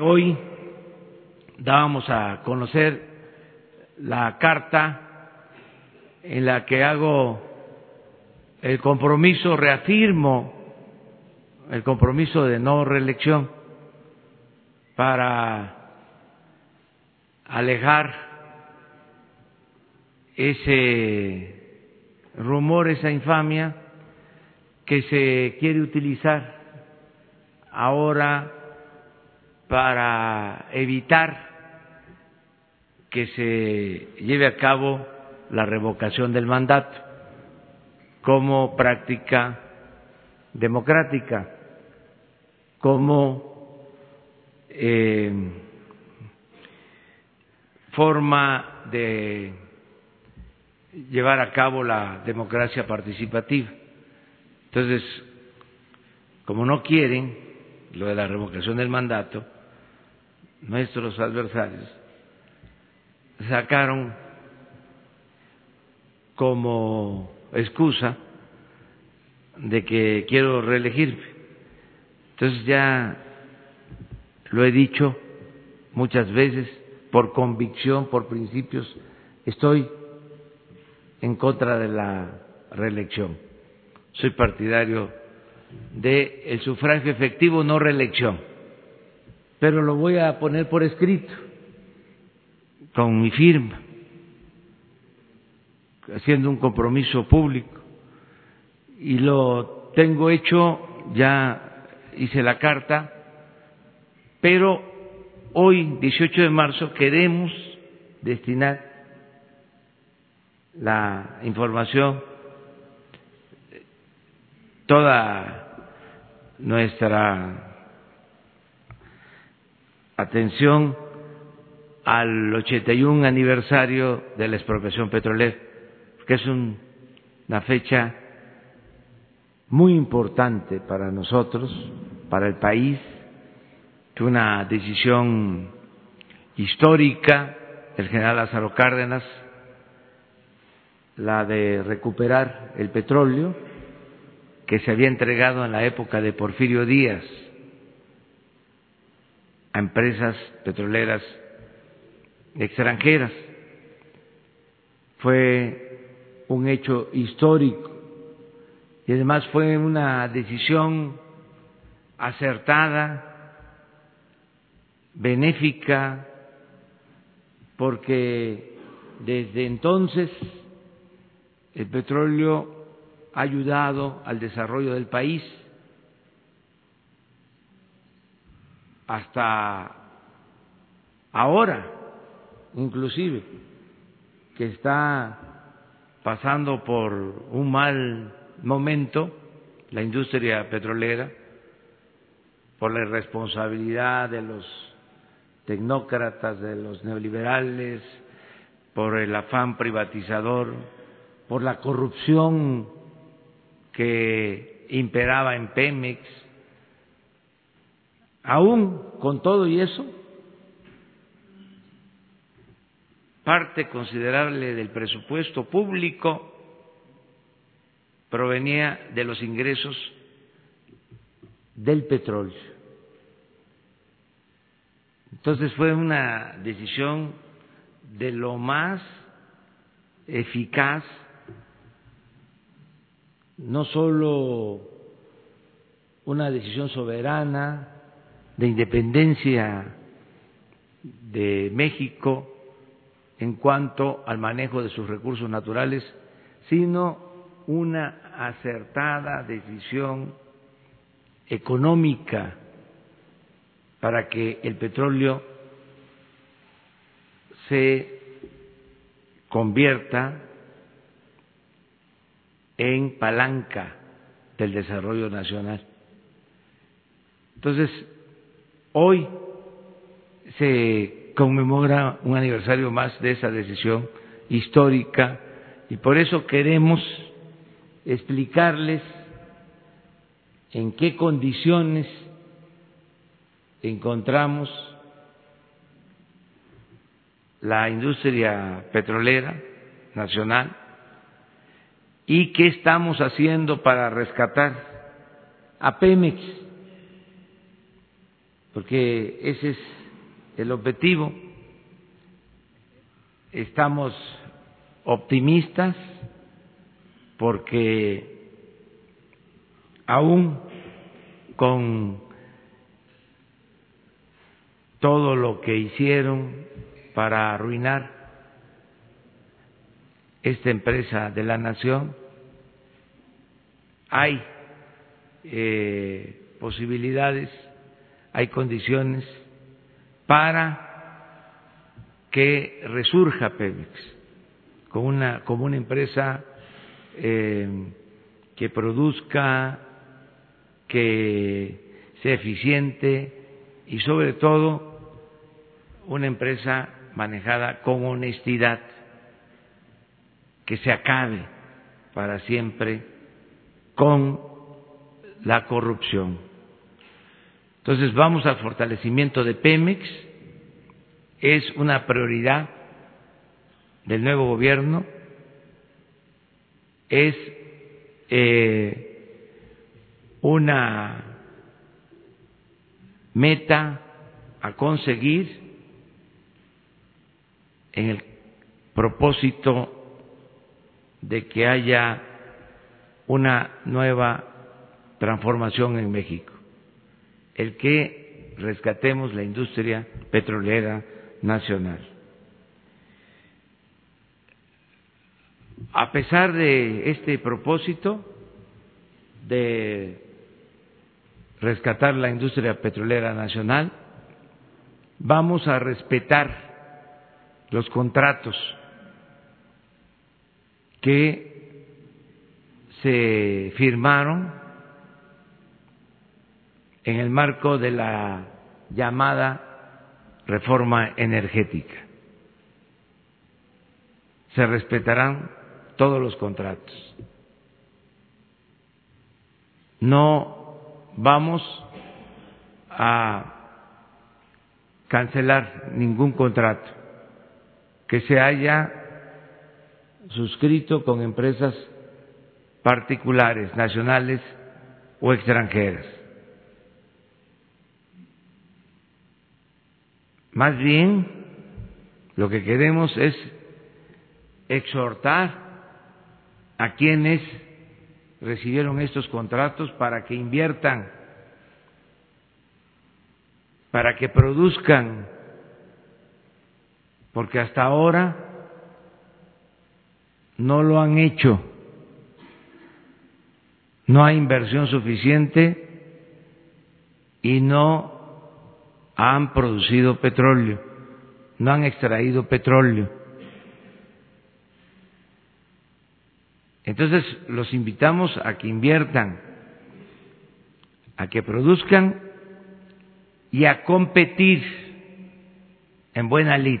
Hoy dábamos a conocer la carta en la que hago el compromiso, reafirmo el compromiso de no reelección para alejar ese rumor, esa infamia que se quiere utilizar ahora para evitar que se lleve a cabo la revocación del mandato como práctica democrática, como eh, forma de llevar a cabo la democracia participativa. Entonces, como no quieren lo de la revocación del mandato, nuestros adversarios sacaron como excusa de que quiero reelegirme. Entonces ya lo he dicho muchas veces, por convicción, por principios, estoy en contra de la reelección. Soy partidario del el sufragio efectivo, no reelección. Pero lo voy a poner por escrito, con mi firma, haciendo un compromiso público. Y lo tengo hecho, ya hice la carta, pero hoy, 18 de marzo, queremos destinar la información, toda nuestra atención al 81 aniversario de la expropiación petrolera, que es una fecha muy importante para nosotros, para el país, que una decisión histórica del general Lázaro Cárdenas, la de recuperar el petróleo que se había entregado en la época de Porfirio Díaz a empresas petroleras extranjeras. Fue un hecho histórico y además fue una decisión acertada, benéfica, porque desde entonces el petróleo ha ayudado al desarrollo del país hasta ahora, inclusive, que está pasando por un mal momento la industria petrolera por la irresponsabilidad de los tecnócratas, de los neoliberales, por el afán privatizador, por la corrupción que imperaba en Pemex. Aún con todo y eso, parte considerable del presupuesto público provenía de los ingresos del petróleo. Entonces fue una decisión de lo más eficaz, no solo una decisión soberana de independencia de México en cuanto al manejo de sus recursos naturales, sino una acertada decisión económica para que el petróleo se convierta en palanca del desarrollo nacional. Entonces, hoy se conmemora un aniversario más de esa decisión histórica y por eso queremos explicarles en qué condiciones encontramos la industria petrolera nacional y qué estamos haciendo para rescatar a Pemex, porque ese es el objetivo. Estamos optimistas porque aún con todo lo que hicieron para arruinar esta empresa de la nación, hay eh, posibilidades, hay condiciones para que resurja Pemex como una, empresa eh, que produzca, que sea eficiente y sobre todo una empresa manejada con honestidad, que se acabe para siempre con la corrupción. Entonces vamos al fortalecimiento de Pemex, es una prioridad del nuevo gobierno, es eh, una meta a conseguir en el propósito de que haya una nueva transformación en México, el que rescatemos la industria petrolera nacional. A pesar de este propósito de rescatar la industria petrolera nacional, vamos a respetar los contratos que se firmaron en el marco de la llamada reforma energética. Se respetarán todos los contratos. No vamos a cancelar ningún contrato que se haya suscrito con empresas particulares, nacionales o extranjeras. Más bien, lo que queremos es exhortar a quienes recibieron estos contratos para que inviertan, para que produzcan, porque hasta ahora no lo han hecho, no hay inversión suficiente y no han producido petróleo, no han extraído petróleo. Entonces los invitamos a que inviertan, a que produzcan y a competir en buena lid.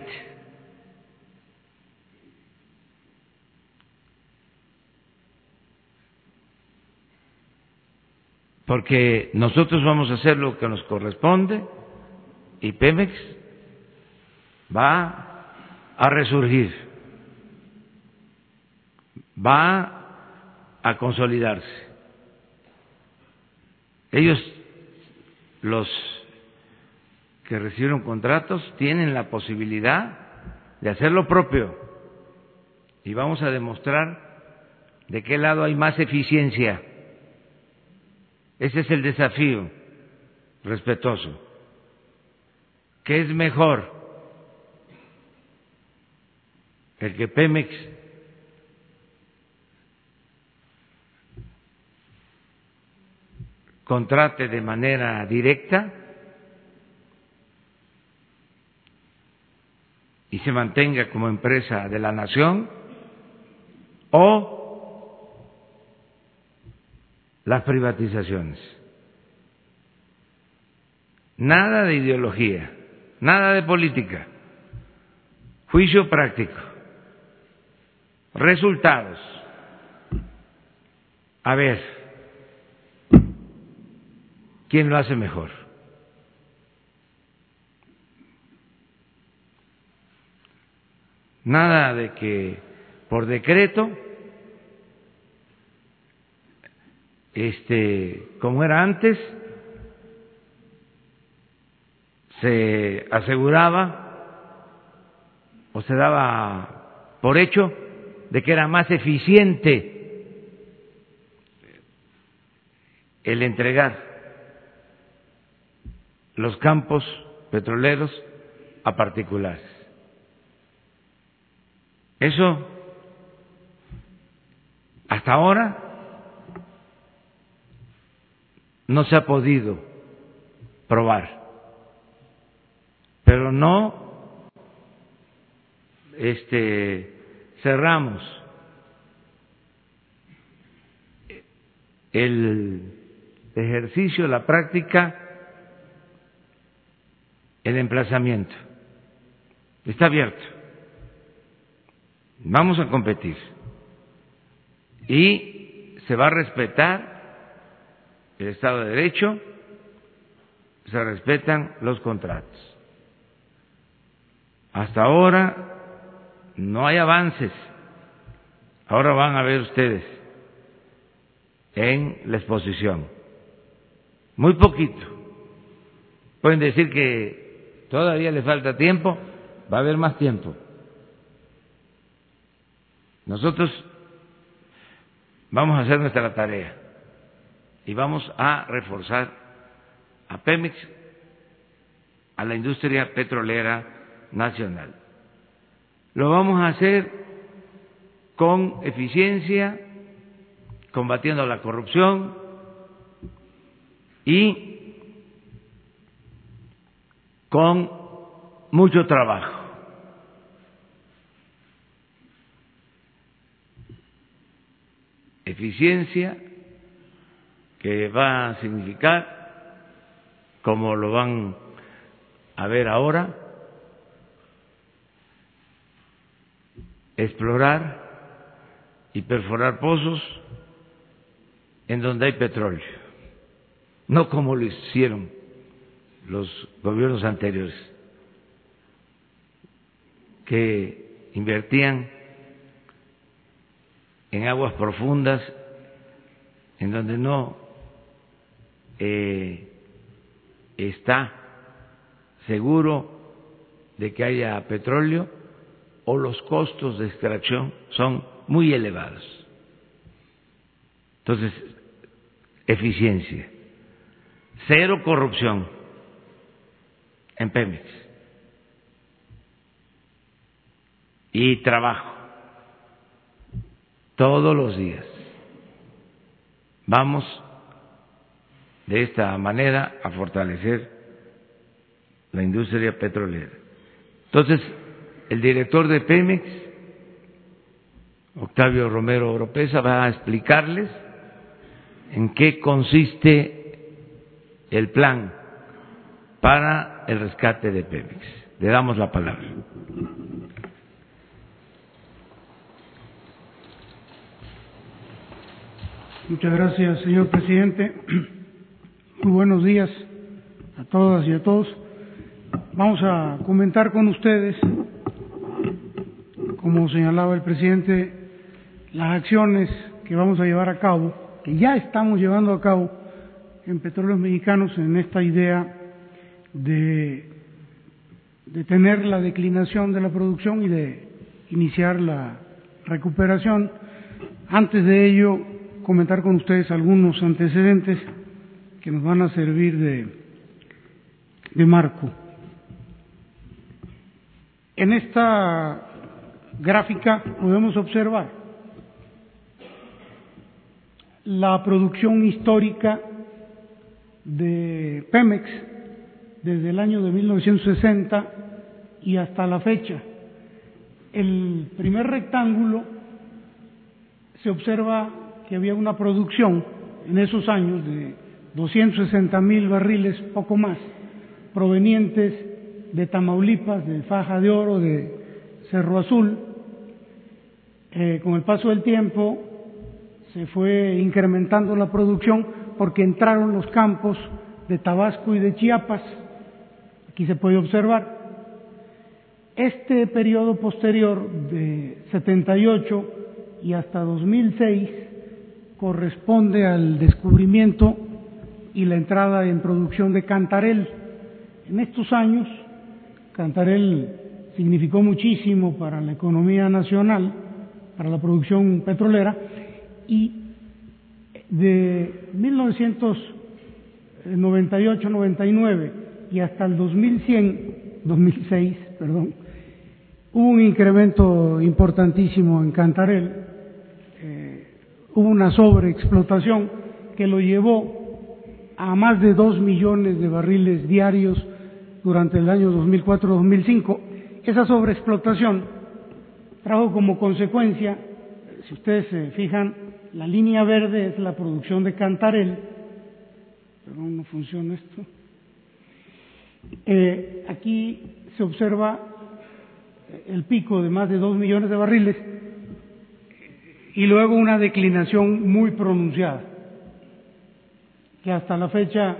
Porque nosotros vamos a hacer lo que nos corresponde y Pemex va a resurgir, va a consolidarse. Ellos, los que recibieron contratos, tienen la posibilidad de hacer lo propio y vamos a demostrar de qué lado hay más eficiencia. Ese es el desafío respetuoso. ¿Qué es mejor? El que Pemex contrate de manera directa y se mantenga como empresa de la nación o las privatizaciones. Nada de ideología. Nada de política. Juicio práctico. Resultados. A ver, ¿quién lo hace mejor? Nada de que por decreto, este, como era antes, se aseguraba o se daba por hecho de que era más eficiente el entregar los campos petroleros a particulares. Eso hasta ahora no se ha podido probar, pero no este cerramos el ejercicio, la práctica, el emplazamiento. Está abierto. Vamos a competir. Y se va a respetar el Estado de Derecho, se respetan los contratos. Hasta ahora no hay avances. Ahora van a ver ustedes en la exposición. Muy poquito. Pueden decir que todavía le falta tiempo, va a haber más tiempo. Nosotros vamos a hacer nuestra tarea y vamos a reforzar a Pemex, a la industria petrolera nacional. Lo vamos a hacer con eficiencia, combatiendo la corrupción y con mucho trabajo. Eficiencia que va a significar, como lo van a ver ahora, explorar y perforar pozos en donde hay petróleo, no como lo hicieron los gobiernos anteriores, que invertían en aguas profundas en donde no eh, está seguro de que haya petróleo o los costos de extracción son muy elevados. Entonces, eficiencia, cero corrupción en Pemex y trabajo todos los días. Vamos de esta manera a fortalecer la industria petrolera. Entonces, el director de Pemex, Octavio Romero Oropesa, va a explicarles en qué consiste el plan para el rescate de Pemex. Le damos la palabra. Muchas gracias, señor presidente. Muy buenos días a todas y a todos. Vamos a comentar con ustedes como señalaba el presidente, las acciones que vamos a llevar a cabo, que ya estamos llevando a cabo en Petróleos Mexicanos en esta idea de, de tener la declinación de la producción y de iniciar la recuperación. Antes de ello, comentar con ustedes algunos antecedentes que nos van a servir de, de marco. En esta gráfica podemos observar la producción histórica de Pemex desde el año de 1960 y hasta la fecha. El primer rectángulo se observa que había una producción en esos años de 260 mil barriles, poco más, provenientes de Tamaulipas, de Faja de Oro, de Cerro Azul, eh, con el paso del tiempo se fue incrementando la producción porque entraron los campos de Tabasco y de Chiapas. Aquí se puede observar. Este periodo posterior de 78 y hasta 2006 corresponde al descubrimiento y la entrada en producción de Cantarel En estos años, Cantarel significó muchísimo para la economía nacional, para la producción petrolera, y de 1998-99 y hasta el 2100, 2006, perdón, hubo un incremento importantísimo en Cantarel, eh, hubo una sobreexplotación que lo llevó a más de dos millones de barriles diarios durante el año 2004-2005. Esa sobreexplotación trajo como consecuencia, si ustedes se fijan, la línea verde es la producción de Cantarel, perdón, no funciona esto. Eh, aquí se observa el pico de más de dos millones de barriles y luego una declinación muy pronunciada, que hasta la fecha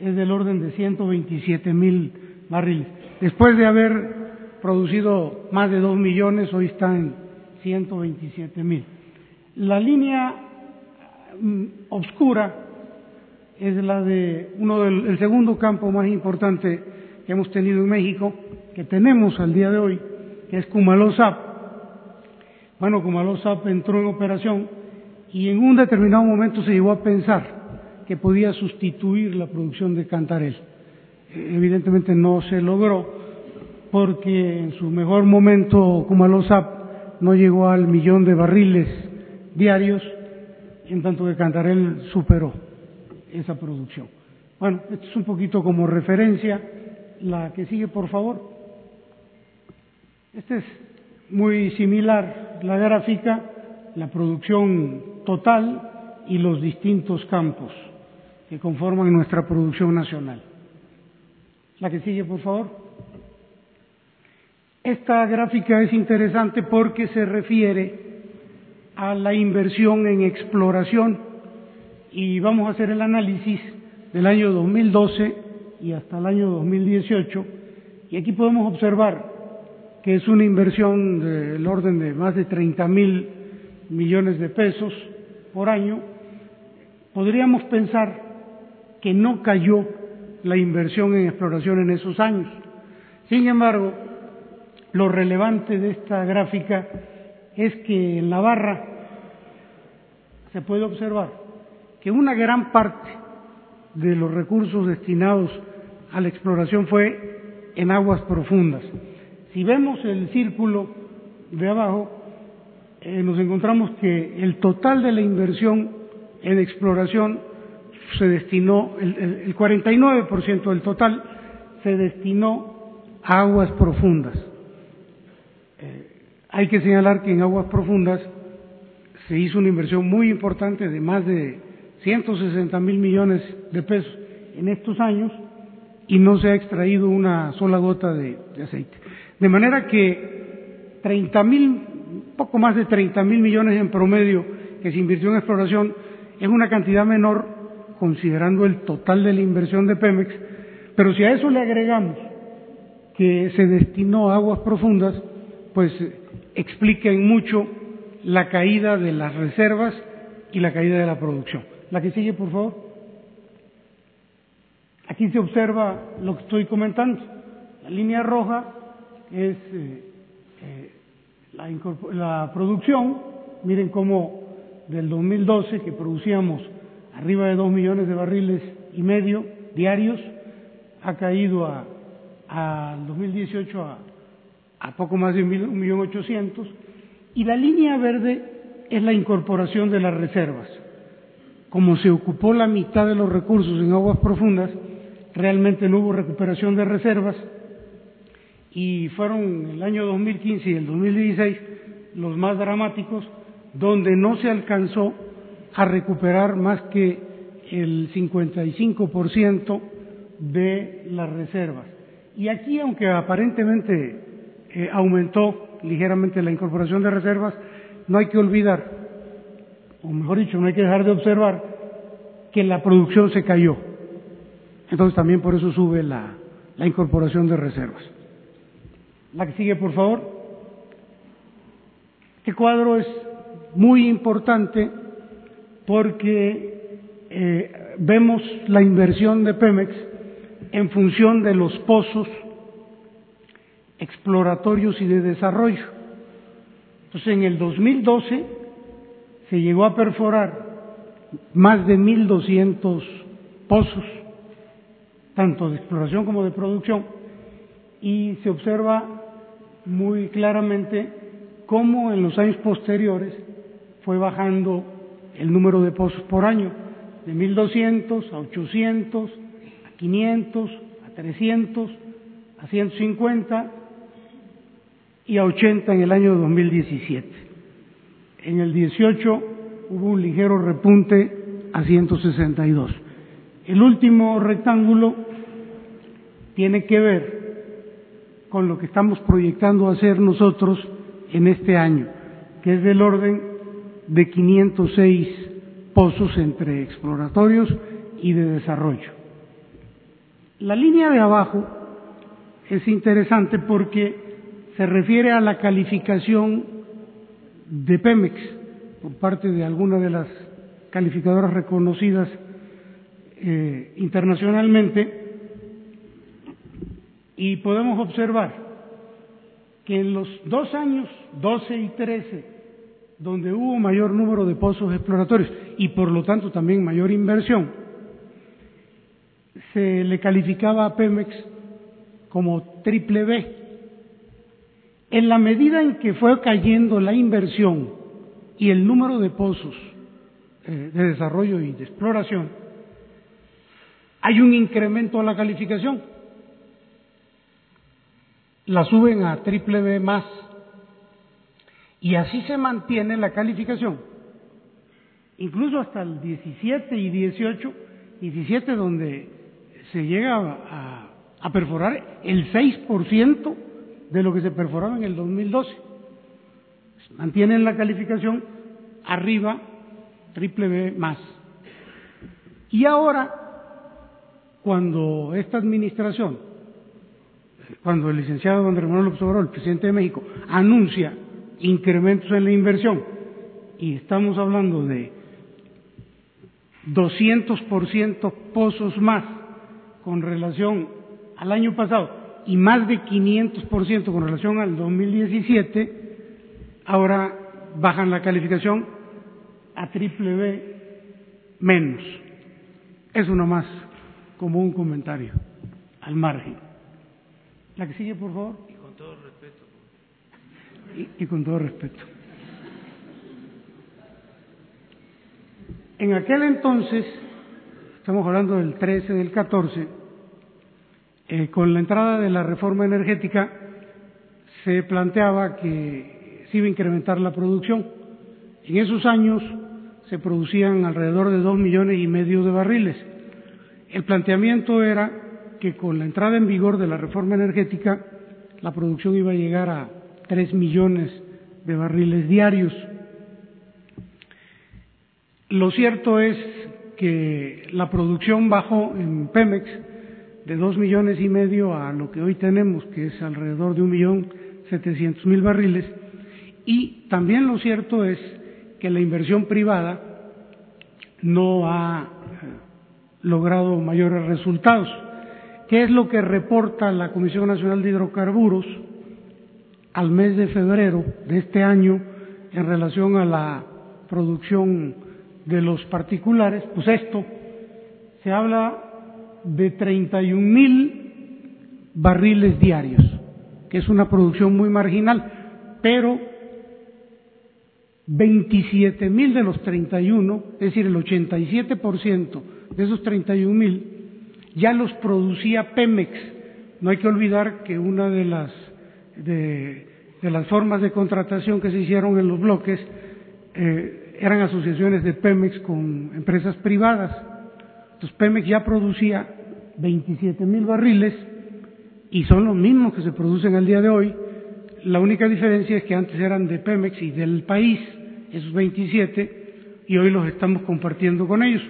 es del orden de 127 mil barriles. Después de haber producido más de dos millones, hoy está en 127 mil. La línea mm, oscura es la de uno del el segundo campo más importante que hemos tenido en México, que tenemos al día de hoy, que es Kumalosap. Bueno, Kumalosap entró en operación y en un determinado momento se llegó a pensar que podía sustituir la producción de Cantarel. Evidentemente no se logró porque en su mejor momento Kumalosap no llegó al millón de barriles diarios, en tanto que Cantarel superó esa producción. Bueno, esto es un poquito como referencia. La que sigue, por favor. Esta es muy similar, la gráfica, la producción total y los distintos campos que conforman nuestra producción nacional. La que sigue, por favor. Esta gráfica es interesante porque se refiere a la inversión en exploración y vamos a hacer el análisis del año 2012 y hasta el año 2018 y aquí podemos observar que es una inversión del orden de más de 30 mil millones de pesos por año. Podríamos pensar que no cayó la inversión en exploración en esos años. Sin embargo, lo relevante de esta gráfica es que en la barra se puede observar que una gran parte de los recursos destinados a la exploración fue en aguas profundas. Si vemos el círculo de abajo, eh, nos encontramos que el total de la inversión en exploración se destinó, el, el 49% del total se destinó a aguas profundas. Hay que señalar que en aguas profundas se hizo una inversión muy importante de más de 160 mil millones de pesos en estos años y no se ha extraído una sola gota de, de aceite. De manera que 30 mil, poco más de 30 mil millones en promedio que se invirtió en exploración es una cantidad menor considerando el total de la inversión de Pemex, pero si a eso le agregamos que se destinó a aguas profundas, pues explica en mucho la caída de las reservas y la caída de la producción. La que sigue, por favor. Aquí se observa lo que estoy comentando. La línea roja es eh, eh, la, producción. Miren cómo del 2012 que producíamos arriba de dos millones de barriles y medio diarios, ha caído a, al 2018 a, a poco más de un millón ochocientos, y la línea verde es la incorporación de las reservas. Como se ocupó la mitad de los recursos en aguas profundas, realmente no hubo recuperación de reservas y fueron el año 2015 y el 2016 los más dramáticos, donde no se alcanzó a recuperar más que el 55% de las reservas. Y aquí, aunque aparentemente eh, aumentó ligeramente la incorporación de reservas, no hay que olvidar, o mejor dicho, no hay que dejar de observar que la producción se cayó. Entonces también por eso sube la, incorporación de reservas. La que sigue, por favor. Este cuadro es muy importante porque eh, vemos la inversión de Pemex en función de los pozos exploratorios y de desarrollo. Entonces, en el 2012 se llegó a perforar más de 1.200 pozos, tanto de exploración como de producción, y se observa muy claramente cómo en los años posteriores fue bajando el número de pozos por año, de 1.200 a 800, a 500, a 300, a 150 y a 80 en el año 2017. En el 18 hubo un ligero repunte a 162. El último rectángulo tiene que ver con lo que estamos proyectando hacer nosotros en este año, que es del orden de 506 pozos entre exploratorios y de desarrollo. La línea de abajo es interesante porque se refiere a la calificación de Pemex por parte de algunas de las calificadoras reconocidas eh, internacionalmente y podemos observar que en los dos años, 12 y 13, donde hubo mayor número de pozos exploratorios y por lo tanto también mayor inversión, se le calificaba a Pemex como triple B. En la medida en que fue cayendo la inversión y el número de pozos eh, de desarrollo y de exploración, hay un incremento a la calificación. La suben a triple B más. Y así se mantiene la calificación, incluso hasta el 17 y 18, 17 donde se llega a, a perforar el 6% de lo que se perforaba en el 2012. Mantienen la calificación arriba, triple B más. Y ahora, cuando esta administración cuando el licenciado Andrés Manuel López Obrador, el presidente de México, anuncia incrementos en la inversión, y estamos hablando de 200% pozos más con relación al año pasado y más de 500% con relación al 2017, ahora bajan la calificación a triple B menos. Eso nomás como un comentario al margen. La que sigue, por favor. Y con todo respeto. Y, y con todo respeto. En aquel entonces, estamos hablando del 13, del 14, eh, con la entrada de la reforma energética se planteaba que se iba a incrementar la producción. En esos años se producían alrededor de dos millones y medio de barriles. El planteamiento era que con la entrada en vigor de la reforma energética la producción iba a llegar a tres millones de barriles diarios. Lo cierto es que la producción bajó en Pemex de dos millones y medio a lo que hoy tenemos, que es alrededor de un millón setecientos mil barriles, y también lo cierto es que la inversión privada no ha logrado mayores resultados. ¿Qué es lo que reporta la Comisión Nacional de Hidrocarburos al mes de febrero de este año en relación a la producción de los particulares? Pues esto, se habla de 31 mil barriles diarios, que es una producción muy marginal, pero 27 mil de los 31, es decir, el 87% de esos 31 mil, ya los producía Pemex. No hay que olvidar que una de las, de, las formas de contratación que se hicieron en los bloques eh, eran asociaciones de Pemex con empresas privadas. Entonces Pemex ya producía 27 mil barriles y son los mismos que se producen al día de hoy. La única diferencia es que antes eran de Pemex y del país, esos 27, y hoy los estamos compartiendo con ellos.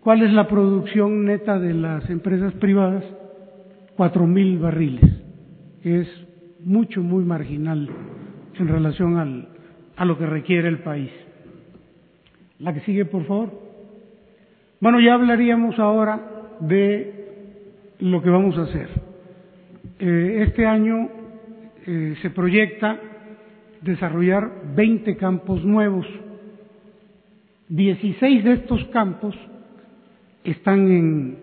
¿Cuál es la producción neta de las empresas privadas? Cuatro mil barriles, que es mucho, muy marginal en relación al, a lo que requiere el país. La que sigue, por favor. Bueno, ya hablaríamos ahora de lo que vamos a hacer. Eh, este año eh, se proyecta desarrollar 20 campos nuevos. 16 de estos campos están en,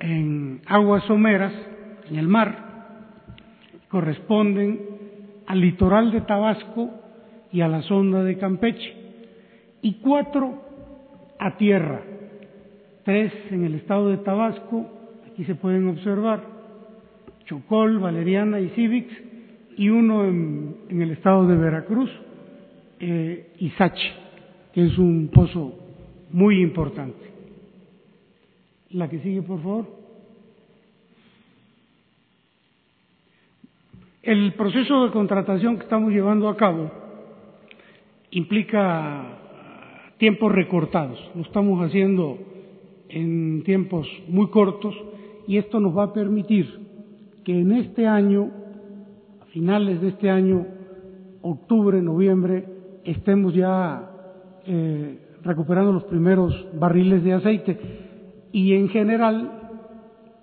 en aguas someras, en el mar, corresponden al litoral de Tabasco y a la sonda de Campeche, y cuatro a tierra, tres en el estado de Tabasco, aquí se pueden observar, Chocol, Valeriana y Civix, y uno en, el estado de Veracruz, eh, Isachi, que es un pozo muy importante. La que sigue, por favor. El proceso de contratación que estamos llevando a cabo implica tiempos recortados. Lo estamos haciendo en tiempos muy cortos y esto nos va a permitir que en este año, a finales de este año, octubre, noviembre, estemos ya eh, recuperando los primeros barriles de aceite. Y en general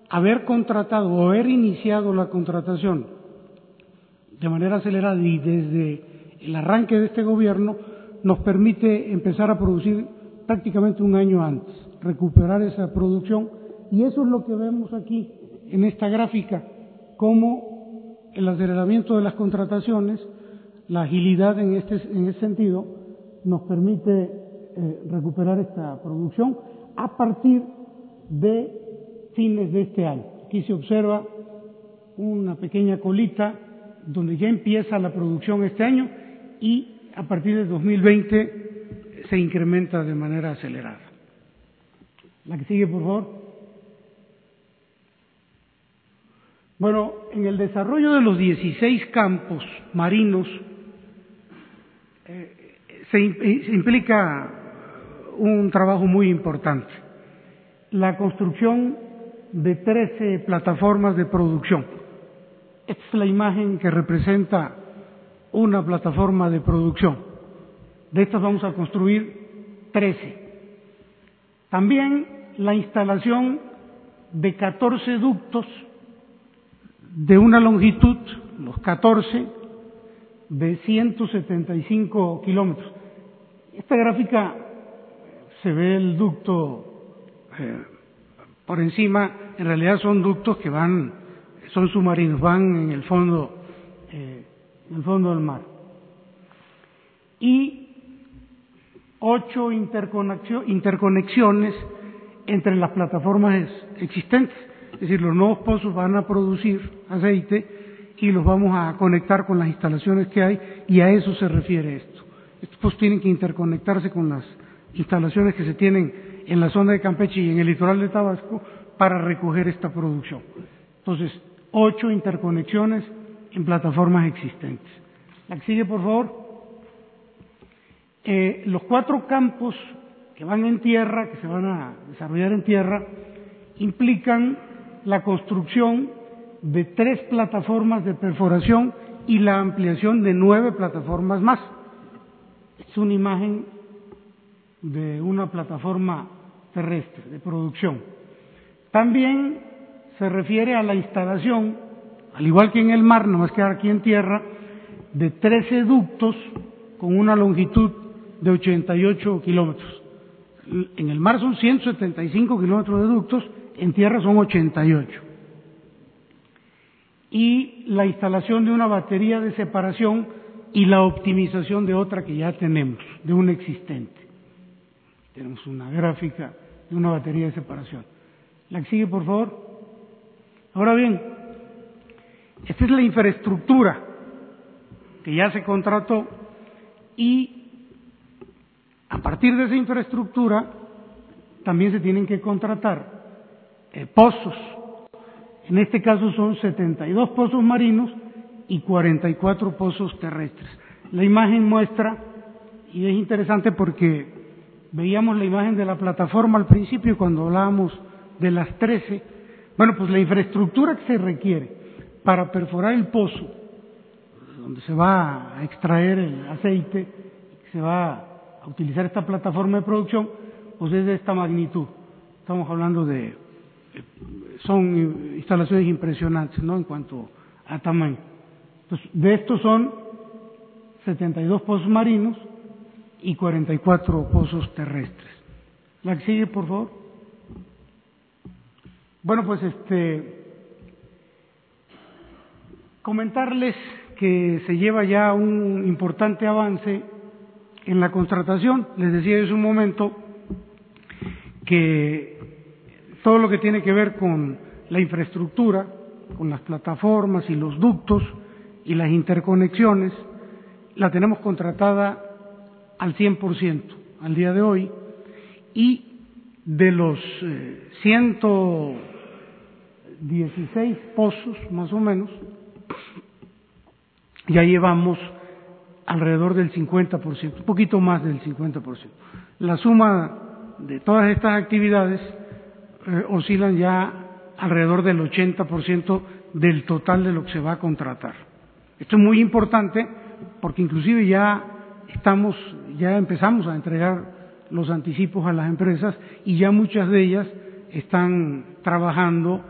haber contratado o haber iniciado la contratación de manera acelerada y desde el arranque de este gobierno nos permite empezar a producir prácticamente un año antes, recuperar esa producción y eso es lo que vemos aquí en esta gráfica, como el aceleramiento de las contrataciones, la agilidad en este, en ese sentido, nos permite eh, recuperar esta producción a partir de fines de este año. Aquí se observa una pequeña colita donde ya empieza la producción este año y a partir de 2020 se incrementa de manera acelerada. La que sigue, por favor. Bueno, en el desarrollo de los 16 campos marinos eh, se, se implica un trabajo muy importante. La construcción de 13 plataformas de producción. Esta es la imagen que representa una plataforma de producción. De estas vamos a construir 13. También la instalación de 14 ductos de una longitud, los 14, de 175 kilómetros. Esta gráfica se ve el ducto eh, por encima, en realidad son ductos que van, son submarinos, van en el fondo eh, en el fondo del mar. Y ocho interconexiones entre las plataformas existentes. Es decir, los nuevos pozos van a producir aceite y los vamos a conectar con las instalaciones que hay y a eso se refiere esto. Estos pozos tienen que interconectarse con las instalaciones que se tienen en la zona de Campeche y en el litoral de Tabasco para recoger esta producción. Entonces, ocho interconexiones en plataformas existentes. La que sigue, por favor. Eh, los cuatro campos que van en tierra, que se van a desarrollar en tierra, implican la construcción de tres plataformas de perforación y la ampliación de nueve plataformas más. Es una imagen de una plataforma terrestre de producción. También se refiere a la instalación al igual que en el mar, no más que aquí en tierra, de 13 ductos con una longitud de 88 kilómetros. En el mar son 175 kilómetros de ductos, en tierra son 88. Y la instalación de una batería de separación y la optimización de otra que ya tenemos, de una existente. Tenemos una gráfica de una batería de separación. La que sigue, por favor. Ahora bien, esta es la infraestructura que ya se contrató y a partir de esa infraestructura también se tienen que contratar eh, pozos. En este caso son 72 pozos marinos y 44 pozos terrestres. La imagen muestra, y es interesante porque veíamos la imagen de la plataforma al principio cuando hablábamos de las 13. Bueno, pues la infraestructura que se requiere para perforar el pozo donde se va a extraer el aceite, se va utilizar esta plataforma de producción, pues es de esta magnitud. Estamos hablando de son instalaciones impresionantes, ¿no? En cuanto a tamaño. Entonces, de estos son 72 pozos marinos y 44 pozos terrestres. La que sigue, por favor. Bueno, pues este comentarles que se lleva ya un importante avance en la contratación. Les decía hace un momento que todo lo que tiene que ver con la infraestructura, con las plataformas y los ductos y las interconexiones, la tenemos contratada al 100% al día de hoy y de los eh, 116 pozos más o menos, ya llevamos alrededor del 50%, un poquito más del 50%. La suma de todas estas actividades eh, oscilan ya alrededor del 80% del total de lo que se va a contratar. Esto es muy importante porque inclusive ya estamos, ya empezamos a entregar los anticipos a las empresas y ya muchas de ellas están trabajando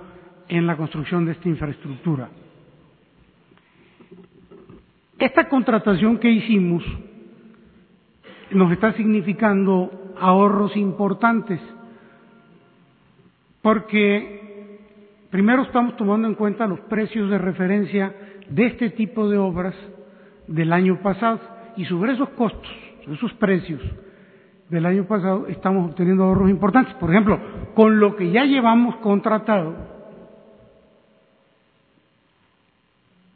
en la construcción de esta infraestructura. Esta contratación que hicimos nos está significando ahorros importantes, porque primero estamos tomando en cuenta los precios de referencia de este tipo de obras del año pasado y sobre esos costos, sobre esos precios del año pasado estamos obteniendo ahorros importantes. Por ejemplo, con lo que ya llevamos contratado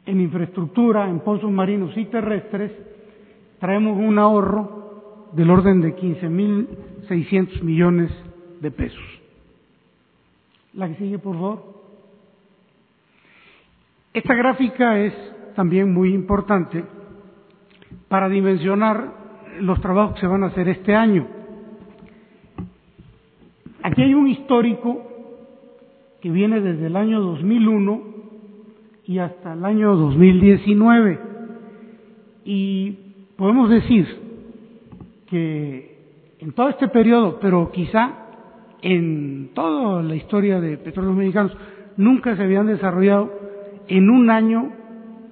en infraestructura, en pozos marinos y terrestres, traemos un ahorro del orden de 15.600 millones de pesos. La que sigue, por favor. Esta gráfica es también muy importante para dimensionar los trabajos que se van a hacer este año. Aquí hay un histórico que viene desde el año 2001 y hasta el año 2019. Y podemos decir que en todo este periodo, pero quizá en toda la historia de petróleos mexicanos, nunca se habían desarrollado en un año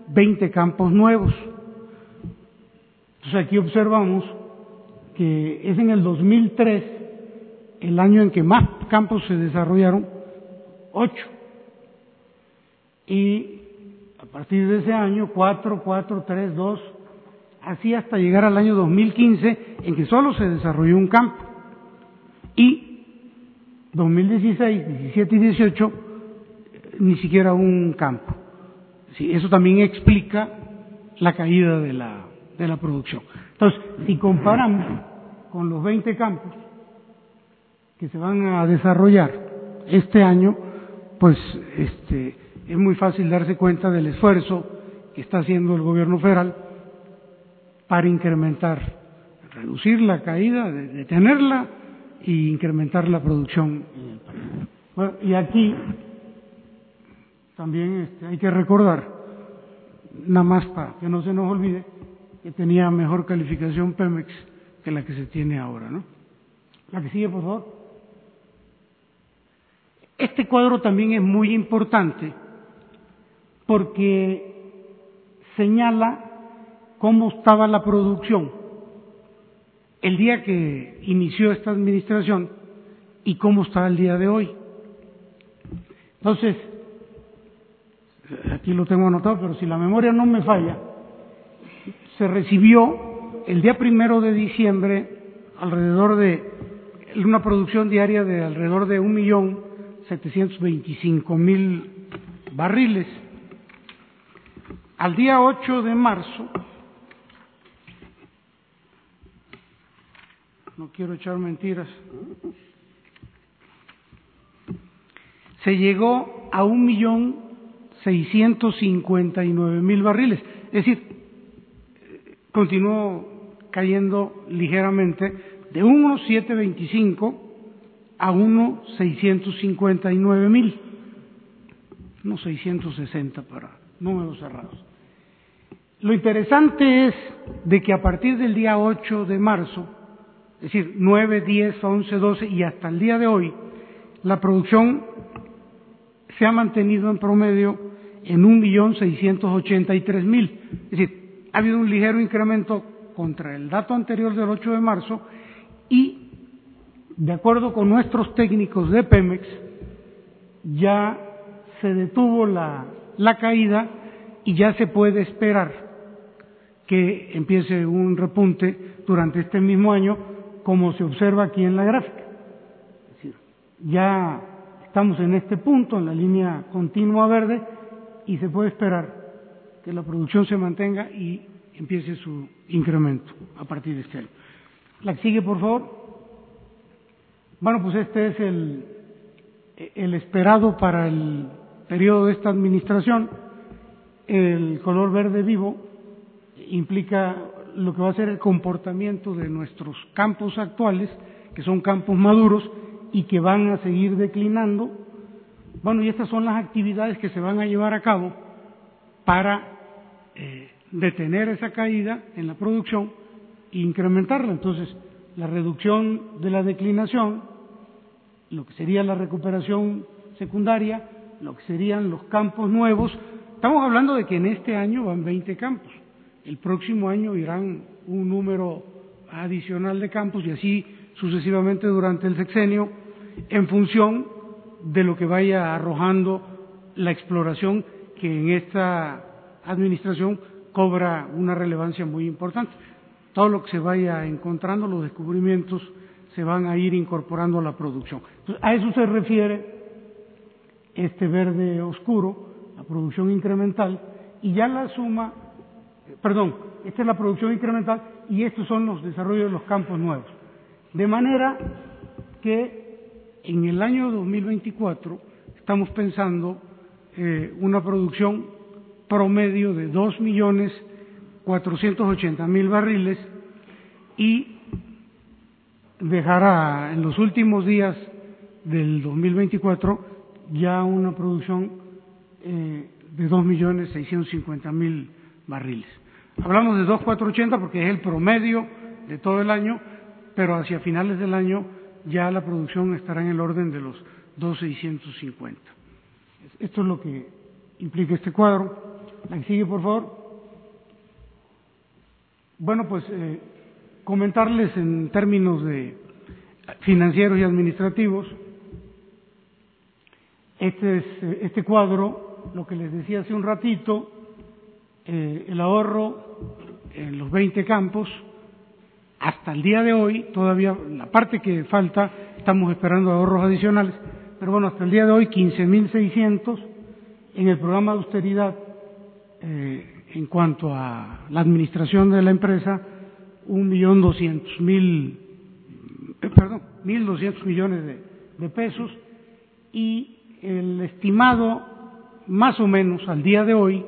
20 campos nuevos. Entonces aquí observamos que es en el 2003 el año en que más campos se desarrollaron, ocho. Y a partir de ese año, cuatro, cuatro, tres, dos, así hasta llegar al año 2015 en que solo se desarrolló un campo. Y 2016, 17 y 18 ni siquiera un campo. Eso también explica la caída de la, de la producción. Entonces, si comparamos con los 20 campos que se van a desarrollar este año, pues este, es muy fácil darse cuenta del esfuerzo que está haciendo el gobierno federal para incrementar, reducir la caída, detenerla e incrementar la producción. Bueno, y aquí también este, hay que recordar, nada más para que no se nos olvide, que tenía mejor calificación Pemex que la que se tiene ahora, ¿no? La que sigue, por favor. Este cuadro también es muy importante porque señala cómo estaba la producción el día que inició esta administración y cómo está el día de hoy. Entonces, aquí lo tengo anotado, pero si la memoria no me falla, se recibió el día primero de diciembre alrededor de una producción diaria de alrededor de un millón setecientos veinticinco mil barriles. Al día 8 de marzo, no quiero echar mentiras, se llegó a un millón mil barriles. Es decir, continuó cayendo ligeramente de 1,725 a 1,659 mil, unos 660 para números cerrados. Lo interesante es de que a partir del día 8 de marzo, es decir, 9, 10, 11, 12 y hasta el día de hoy, la producción se ha mantenido en promedio en un millón seiscientos ochenta y tres mil. Es decir, ha habido un ligero incremento contra el dato anterior del 8 de marzo y, de acuerdo con nuestros técnicos de Pemex, ya se detuvo la, la caída y ya se puede esperar que empiece un repunte durante este mismo año, como se observa aquí en la gráfica. Es decir, ya estamos en este punto, en la línea continua verde, y se puede esperar que la producción se mantenga y empiece su incremento a partir de este año. La sigue, por favor. Bueno, pues este es el, el esperado para el periodo de esta administración. El color verde vivo implica lo que va a ser el comportamiento de nuestros campos actuales, que son campos maduros y que van a seguir declinando. Bueno, y estas son las actividades que se van a llevar a cabo para eh, detener esa caída en la producción e incrementarla. Entonces, la reducción de la declinación, lo que sería la recuperación secundaria, lo que serían los campos nuevos. Estamos hablando de que en este año van 20 campos. El próximo año irán un número adicional de campos y así sucesivamente durante el sexenio en función de lo que vaya arrojando la exploración que en esta administración cobra una relevancia muy importante. Todo lo que se vaya encontrando, los descubrimientos, se van a ir incorporando a la producción. A eso se refiere este verde oscuro, la producción incremental, y ya la suma, perdón, esta es la producción incremental y estos son los desarrollos de los campos nuevos. De manera que en el año 2024 estamos pensando eh, una producción promedio de dos millones cuatrocientos ochenta mil barriles y dejará en los últimos días del 2024 ya una producción eh, de dos millones seiscientos cincuenta mil barriles. Hablamos de 2.480 porque es el promedio de todo el año, pero hacia finales del año ya la producción estará en el orden de los 2.650. Esto es lo que implica este cuadro. La que sigue, por favor. Bueno, pues eh, comentarles en términos de financieros y administrativos, este, es, este cuadro, lo que les decía hace un ratito, eh, el ahorro en los 20 campos, hasta el día de hoy, todavía la parte que falta, estamos esperando ahorros adicionales, pero bueno, hasta el día de hoy 15.600 en el programa de austeridad eh, en cuanto a la administración de la empresa, un millón doscientos mil, eh, perdón, mil doscientos millones de, de pesos y el estimado más o menos al día de hoy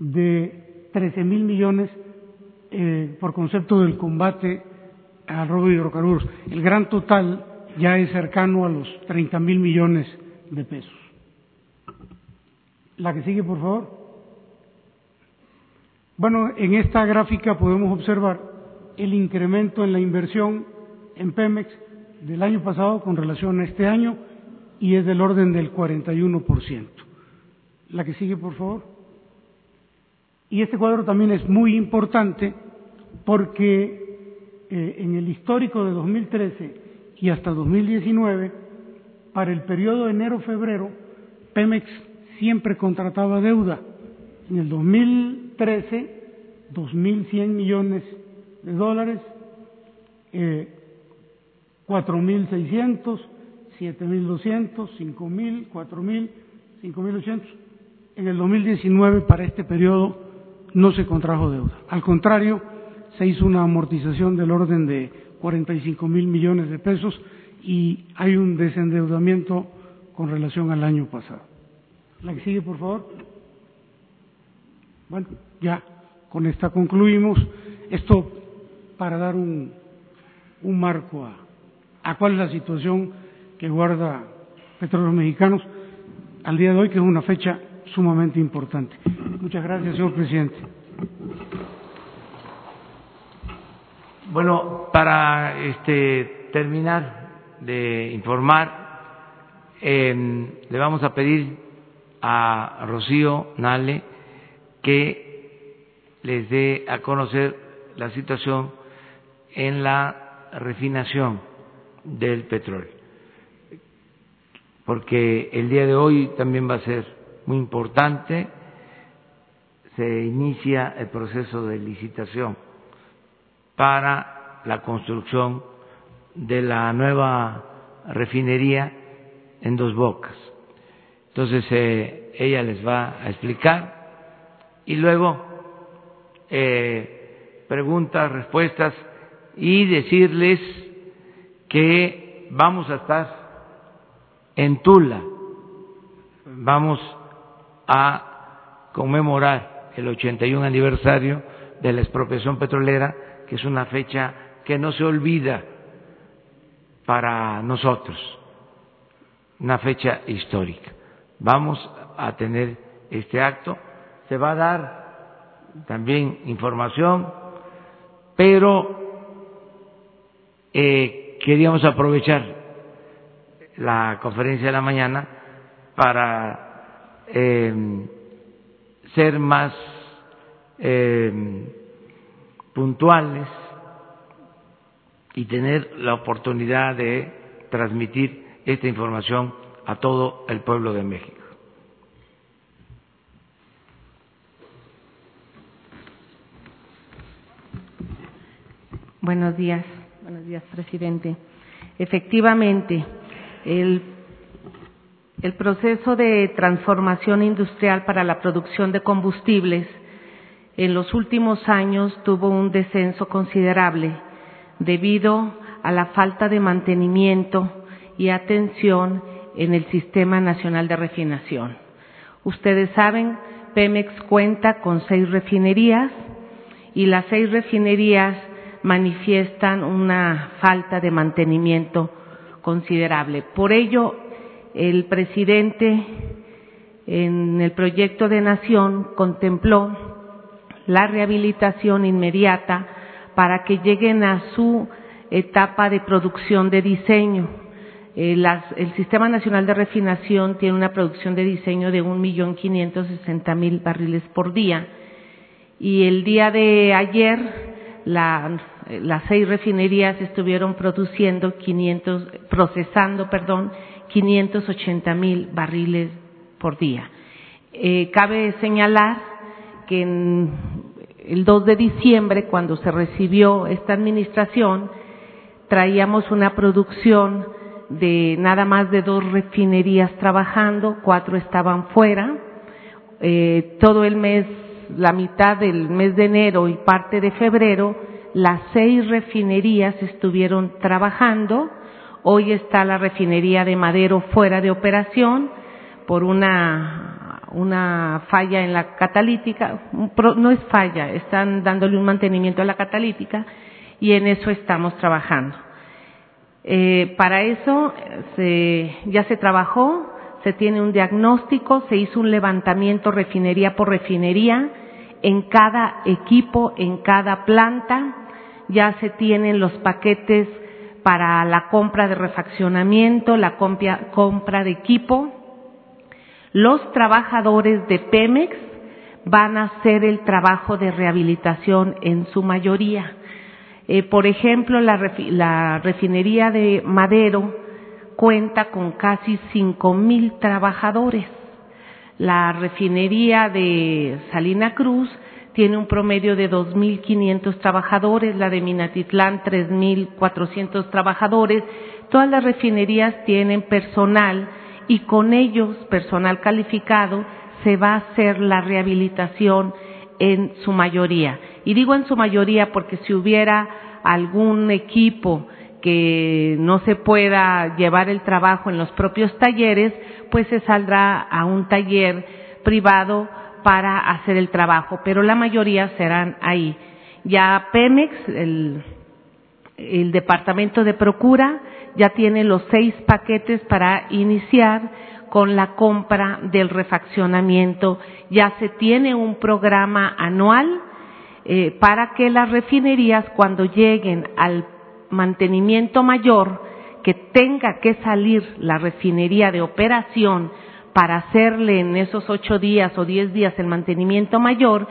de trece mil millones eh, por concepto del combate al robo de hidrocarburos. El gran total ya es cercano a los treinta mil millones de pesos. La que sigue, por favor. Bueno, en esta gráfica podemos observar el incremento en la inversión en Pemex del año pasado con relación a este año y es del orden del 41%. La que sigue, por favor. Y este cuadro también es muy importante porque eh, en el histórico de 2013 y hasta 2019, para el periodo de enero-febrero, Pemex siempre contrataba deuda. En el 2013, 2.100 millones de dólares, eh, 4.600, 7.200, 5.000, 4.000, 5.800. En el 2019, para este periodo, no se contrajo deuda. Al contrario, se hizo una amortización del orden de 45 mil millones de pesos y hay un desendeudamiento con relación al año pasado. La que sigue, por favor. Bueno, ya con esta concluimos. Esto para dar un, marco a, a cuál es la situación que guarda Petróleos Mexicanos al día de hoy, que es una fecha sumamente importante. Muchas gracias, señor presidente. Bueno, para este, terminar de informar, eh, le vamos a pedir a Rocío Nale que les dé a conocer la situación en la refinación del petróleo, porque el día de hoy también va a ser muy importante, se inicia el proceso de licitación para la construcción de la nueva refinería en dos bocas. Entonces eh, ella les va a explicar y luego eh, preguntas, respuestas y decirles que vamos a estar en Tula, vamos a conmemorar el 81 aniversario de la expropiación petrolera, que es una fecha que no se olvida para nosotros, una fecha histórica. Vamos a tener este acto, se va a dar también información, pero eh, queríamos aprovechar la conferencia de la mañana para eh, ser más eh, puntuales y tener la oportunidad de transmitir esta información a todo el pueblo de México. Buenos días, buenos días, presidente. Efectivamente, el, el proceso de transformación industrial para la producción de combustibles en los últimos años tuvo un descenso considerable debido a la falta de mantenimiento y atención en el Sistema Nacional de Refinación. Ustedes saben, Pemex cuenta con seis refinerías y las seis refinerías manifiestan una falta de mantenimiento considerable. Por ello, el presidente en el proyecto de nación contempló la rehabilitación inmediata para que lleguen a su etapa de producción de diseño. Eh, el Sistema Nacional de Refinación tiene una producción de diseño de un millón quinientos sesenta mil barriles por día y el día de ayer la, las seis refinerías estuvieron produciendo 500, procesando, perdón, 580 mil barriles por día. Eh, cabe señalar que en el 2 de diciembre, cuando se recibió esta administración, traíamos una producción de nada más de dos refinerías trabajando, cuatro estaban fuera. Eh, todo el mes, la mitad del mes de enero y parte de febrero, las seis refinerías estuvieron trabajando. Hoy está la refinería de Madero fuera de operación por una una falla en la catalítica, no es falla, están dándole un mantenimiento a la catalítica y en eso estamos trabajando. Eh, para eso se, ya se trabajó, se tiene un diagnóstico, se hizo un levantamiento refinería por refinería en cada equipo, en cada planta, ya se tienen los paquetes para la compra de refaccionamiento, la compra de equipo, los trabajadores de Pemex van a hacer el trabajo de rehabilitación en su mayoría. Eh, por ejemplo, la, la, refinería de Madero cuenta con casi cinco mil trabajadores. La refinería de Salina Cruz tiene un promedio de 2.500 trabajadores, la de Minatitlán 3.400 trabajadores. Todas las refinerías tienen personal y con ellos, personal calificado, se va a hacer la rehabilitación en su mayoría. Y digo en su mayoría porque si hubiera algún equipo que no se pueda llevar el trabajo en los propios talleres, pues se saldrá a un taller privado para hacer el trabajo, pero la mayoría serán ahí. Ya Pemex, el, Departamento de Procura, ya tiene los seis paquetes para iniciar con la compra del refaccionamiento. Ya se tiene un programa anual eh, para que las refinerías, cuando lleguen al mantenimiento mayor, que tenga que salir la refinería de operación para hacerle en esos ocho días o diez días el mantenimiento mayor,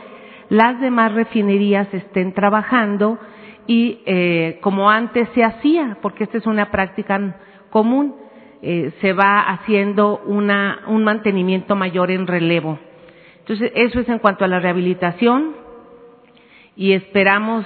las demás refinerías estén trabajando y eh, como antes se hacía, porque esta es una práctica común, eh, se va haciendo una, un mantenimiento mayor en relevo. Entonces, eso es en cuanto a la rehabilitación y esperamos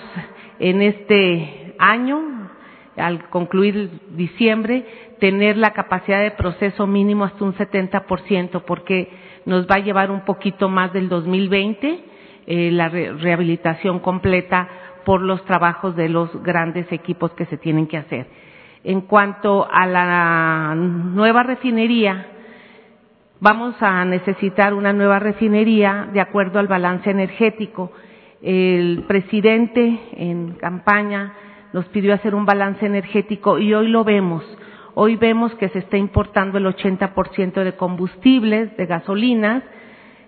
en este año, al concluir diciembre, tener la capacidad de proceso mínimo hasta un 70%, porque nos va a llevar un poquito más del 2020 eh, la rehabilitación completa por los trabajos de los grandes equipos que se tienen que hacer. En cuanto a la nueva refinería, vamos a necesitar una nueva refinería de acuerdo al balance energético. El presidente en campaña nos pidió hacer un balance energético y hoy lo vemos. Hoy vemos que se está importando el 80% de combustibles, de gasolinas,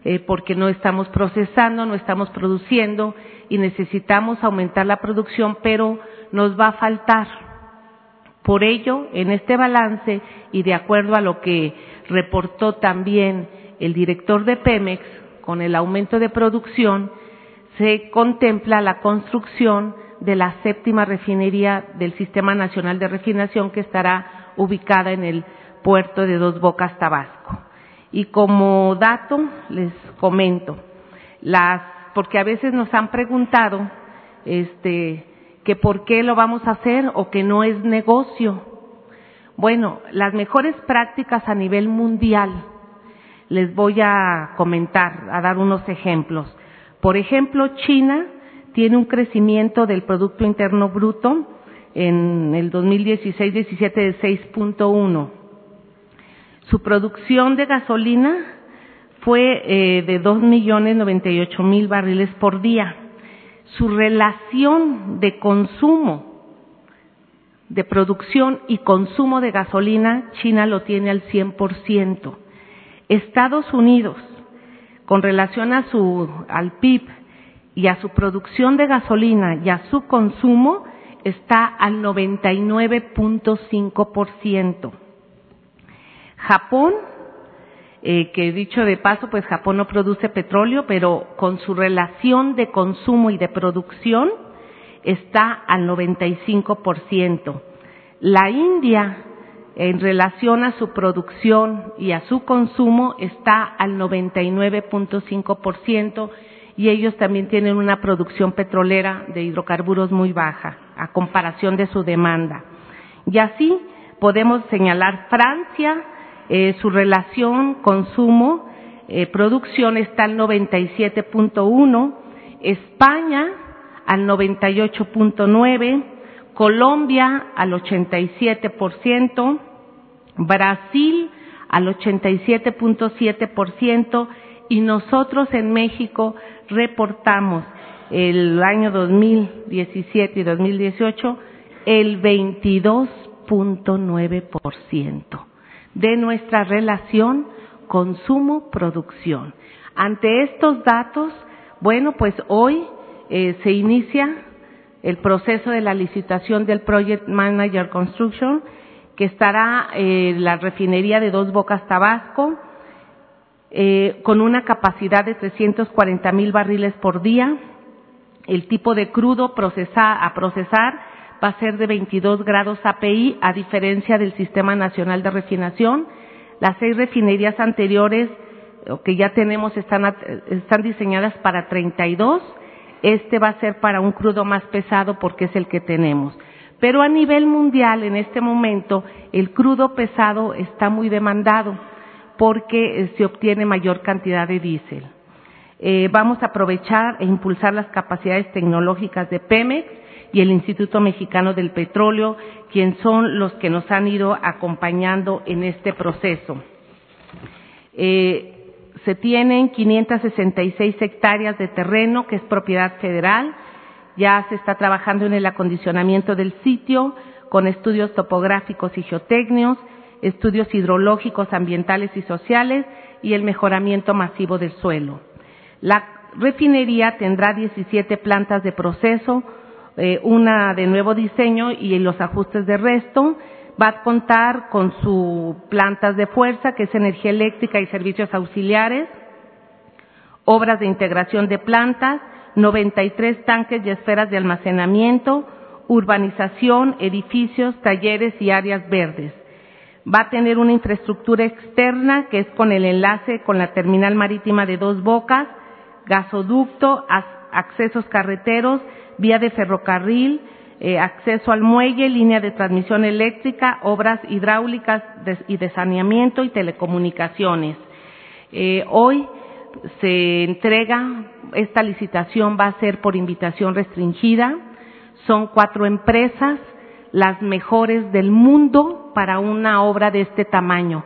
eh, porque no estamos procesando, no estamos produciendo y necesitamos aumentar la producción, pero nos va a faltar. Por ello, en este balance y de acuerdo a lo que reportó también el director de Pemex, con el aumento de producción, se contempla la construcción de la séptima refinería del Sistema Nacional de Refinación que estará ubicada en el puerto de Dos Bocas, Tabasco. Y como dato les comento, las, porque a veces nos han preguntado, este, que por qué lo vamos a hacer o que no es negocio. Bueno, las mejores prácticas a nivel mundial, les voy a comentar, a dar unos ejemplos. Por ejemplo, China tiene un crecimiento del Producto Interno Bruto en el 2016-17 de 6.1 su producción de gasolina fue eh, de dos millones noventa y ocho mil barriles por día. Su relación de consumo, de producción y consumo de gasolina, China lo tiene al 100%. Estados Unidos, con relación a su, al PIB y a su producción de gasolina y a su consumo, está al 99.5%. Japón, eh, que dicho de paso, pues Japón no produce petróleo, pero con su relación de consumo y de producción está al 95%. La India, en relación a su producción y a su consumo, está al 99.5% y ellos también tienen una producción petrolera de hidrocarburos muy baja a comparación de su demanda. Y así podemos señalar Francia, eh, su relación consumo-producción eh, está al 97.1, España al 98.9, Colombia al 87%, Brasil al 87.7% y nosotros en México reportamos el año 2017 y 2018 el 22.9% de nuestra relación consumo-producción. Ante estos datos, bueno, pues hoy eh, se inicia el proceso de la licitación del Project Manager Construction, que estará eh, la refinería de Dos Bocas Tabasco, eh, con una capacidad de 340 mil barriles por día. El tipo de crudo a procesar va a ser de 22 grados API, a diferencia del Sistema Nacional de Refinación. Las seis refinerías anteriores que ya tenemos están, están diseñadas para 32. Este va a ser para un crudo más pesado porque es el que tenemos. Pero a nivel mundial, en este momento, el crudo pesado está muy demandado porque eh, se obtiene mayor cantidad de diésel. Eh, vamos a aprovechar e impulsar las capacidades tecnológicas de Pemex y el Instituto Mexicano del Petróleo, quien son los que nos han ido acompañando en este proceso. Eh, se tienen 566 hectáreas de terreno que es propiedad federal. Ya se está trabajando en el acondicionamiento del sitio con estudios topográficos y geotécnicos, estudios hidrológicos, ambientales y sociales y el mejoramiento masivo del suelo. La refinería tendrá 17 plantas de proceso, eh, una de nuevo diseño y los ajustes de resto, va a contar con sus plantas de fuerza, que es energía eléctrica y servicios auxiliares, obras de integración de plantas, 93 tanques y esferas de almacenamiento, urbanización, edificios, talleres y áreas verdes. Va a tener una infraestructura externa que es con el enlace con la terminal marítima de Dos Bocas, gasoducto, accesos carreteros, vía de ferrocarril, eh, acceso al muelle, línea de transmisión eléctrica, obras hidráulicas y de saneamiento y telecomunicaciones. Eh, hoy se entrega, esta licitación va a ser por invitación restringida, son cuatro empresas, las mejores del mundo para una obra de este tamaño.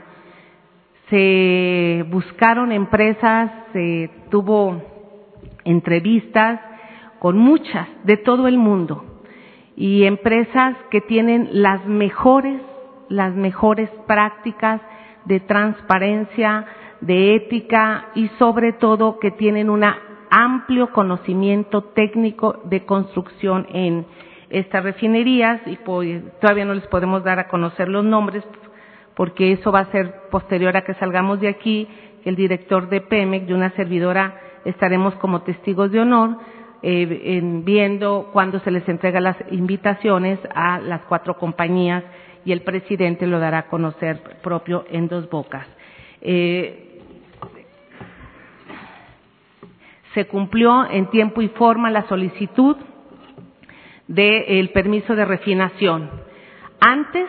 Se buscaron empresas, se tuvo entrevistas con muchas de todo el mundo y empresas que tienen las mejores, las mejores prácticas de transparencia, de ética y sobre todo que tienen un amplio conocimiento técnico de construcción en estas refinerías y pues, todavía no les podemos dar a conocer los nombres porque eso va a ser posterior a que salgamos de aquí, el director de Pemex y una servidora estaremos como testigos de honor eh, en viendo cuándo se les entrega las invitaciones a las cuatro compañías y el presidente lo dará a conocer propio en dos bocas. Eh, se cumplió en tiempo y forma la solicitud del permiso de refinación. Antes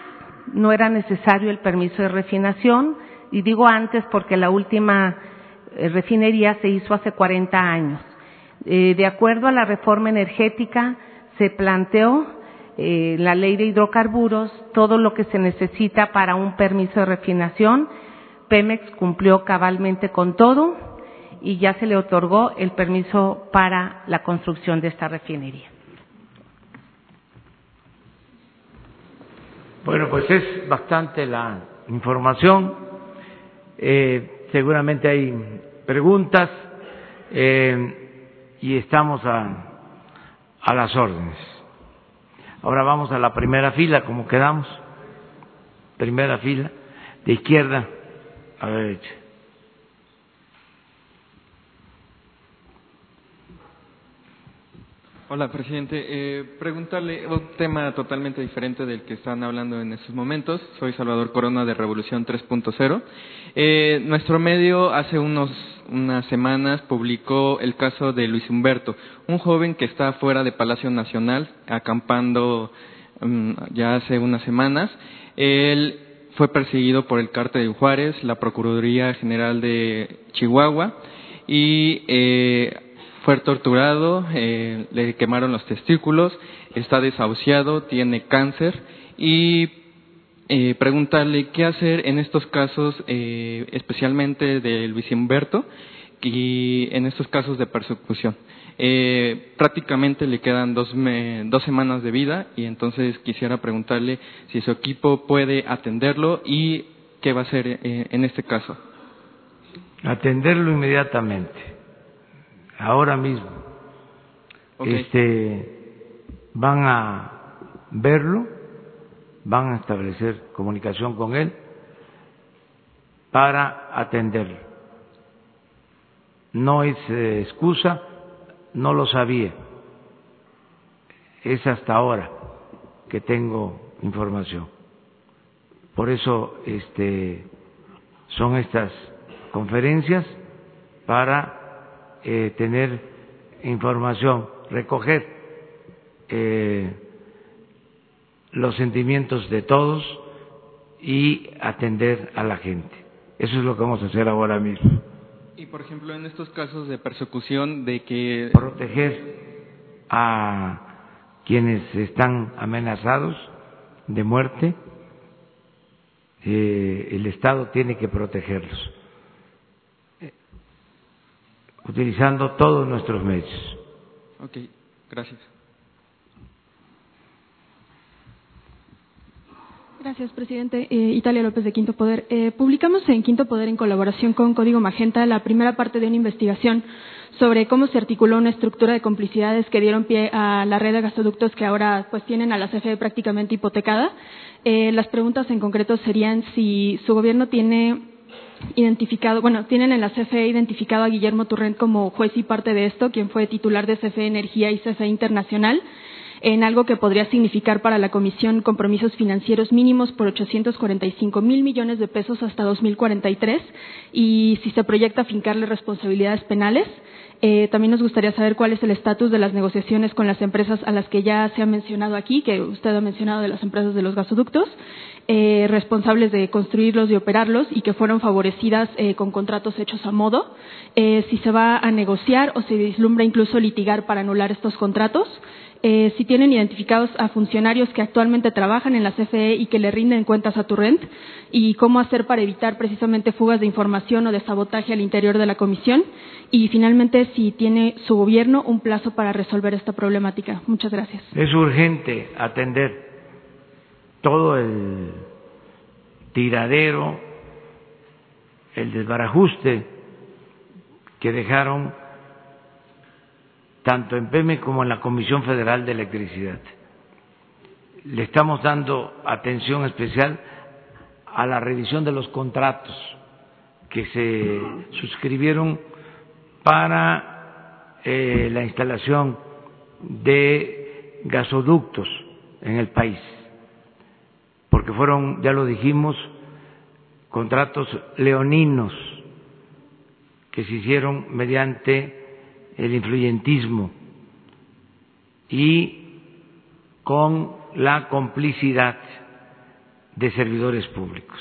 no era necesario el permiso de refinación, y digo antes porque la última eh, refinería se hizo hace 40 años. Eh, de acuerdo a la reforma energética, se planteó eh, la ley de hidrocarburos todo lo que se necesita para un permiso de refinación. Pemex cumplió cabalmente con todo y ya se le otorgó el permiso para la construcción de esta refinería. Bueno, pues es bastante la información. Eh, seguramente hay preguntas eh, y estamos a, a las órdenes. Ahora vamos a la primera fila, como quedamos. Primera fila, de izquierda a derecha. Hola, presidente. Eh, preguntarle un tema totalmente diferente del que están hablando en estos momentos. Soy Salvador Corona de Revolución 3.0. Eh, nuestro medio hace unos, unas semanas publicó el caso de Luis Humberto, un joven que está fuera de Palacio Nacional acampando um, ya hace unas semanas. Él fue perseguido por el cártel de Juárez, la Procuraduría General de Chihuahua y eh, fue torturado, eh, le quemaron los testículos, está desahuciado, tiene cáncer y eh, preguntarle qué hacer en estos casos, eh, especialmente de Luis Humberto y en estos casos de persecución. Eh, prácticamente le quedan dos, me, dos semanas de vida y entonces quisiera preguntarle si su equipo puede atenderlo y qué va a hacer eh, en este caso. Atenderlo inmediatamente ahora mismo. Este, van a verlo, van a establecer comunicación con él para atenderlo. No es eh, excusa, no lo sabía. Es hasta ahora que tengo información. Por eso este, son estas conferencias para eh, tener información, recoger eh, los sentimientos de todos y atender a la gente. Eso es lo que vamos a hacer ahora mismo. Y por ejemplo, en estos casos de persecución, de que. Proteger a quienes están amenazados de muerte, eh, el Estado tiene que protegerlos utilizando todos nuestros medios. Ok, gracias. Gracias, presidente. Eh, Italia López de Quinto Poder. Eh, publicamos en Quinto Poder, en colaboración con Código Magenta, la primera parte de una investigación sobre cómo se articuló una estructura de complicidades que dieron pie a la red de gasoductos que ahora pues tienen a la CFE prácticamente hipotecada. Eh, las preguntas en concreto serían si su gobierno tiene identificado, bueno, tienen en la CFE identificado a Guillermo Turrent como juez y parte de esto, quien fue titular de CFE Energía y CFE Internacional, en algo que podría significar para la Comisión compromisos financieros mínimos por 845 mil millones de pesos hasta 2043 y si se proyecta fincarle responsabilidades penales. Eh, también nos gustaría saber cuál es el estatus de las negociaciones con las empresas a las que ya se ha mencionado aquí, que usted ha mencionado de las empresas de los gasoductos, eh, responsables de construirlos y operarlos y que fueron favorecidas eh, con contratos hechos a modo. Eh, si se va a negociar o se vislumbra incluso litigar para anular estos contratos. Eh, si tienen identificados a funcionarios que actualmente trabajan en la CFE y que le rinden cuentas a Turrent y cómo hacer para evitar precisamente fugas de información o de sabotaje al interior de la comisión y finalmente si tiene su gobierno un plazo para resolver esta problemática. Muchas gracias. Es urgente atender todo el tiradero, el desbarajuste que dejaron tanto en PEME como en la Comisión Federal de Electricidad. Le estamos dando atención especial a la revisión de los contratos que se suscribieron para eh, la instalación de gasoductos en el país, porque fueron, ya lo dijimos, contratos leoninos que se hicieron mediante el influyentismo y con la complicidad de servidores públicos.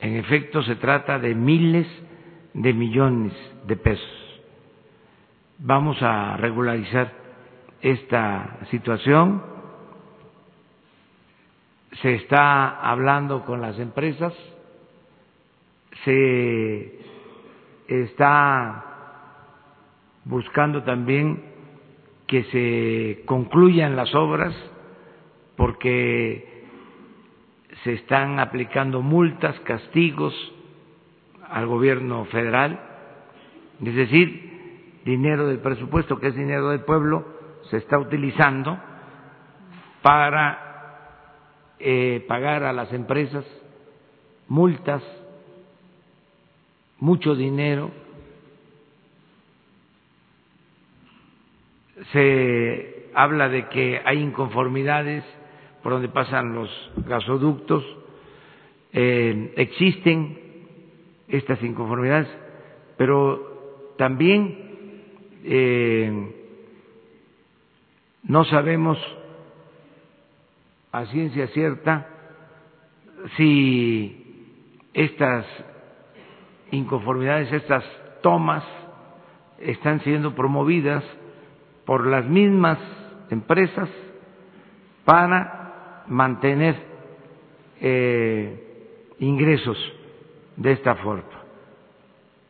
En efecto, se trata de miles de millones de pesos. Vamos a regularizar esta situación. Se está hablando con las empresas, se está buscando también que se concluyan las obras porque se están aplicando multas, castigos al gobierno federal, es decir, dinero del presupuesto, que es dinero del pueblo, se está utilizando para eh, pagar a las empresas multas, mucho dinero, se habla de que hay inconformidades por donde pasan los gasoductos, eh, existen estas inconformidades, pero también eh, no sabemos a ciencia cierta si estas inconformidades, estas tomas están siendo promovidas por las mismas empresas para mantener eh, ingresos de esta forma.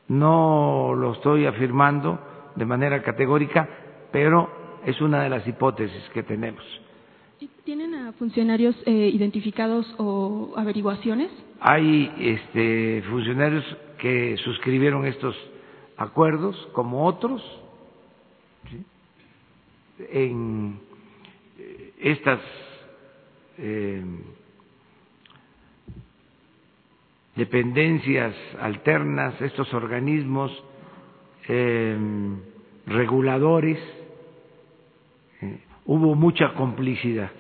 No lo estoy afirmando de manera categórica, pero es una de las hipótesis que tenemos. ¿Tienen a funcionarios eh, identificados o averiguaciones? Hay este, funcionarios que suscribieron estos acuerdos, como otros, en estas eh, dependencias alternas, estos organismos eh, reguladores, eh, hubo mucha complicidad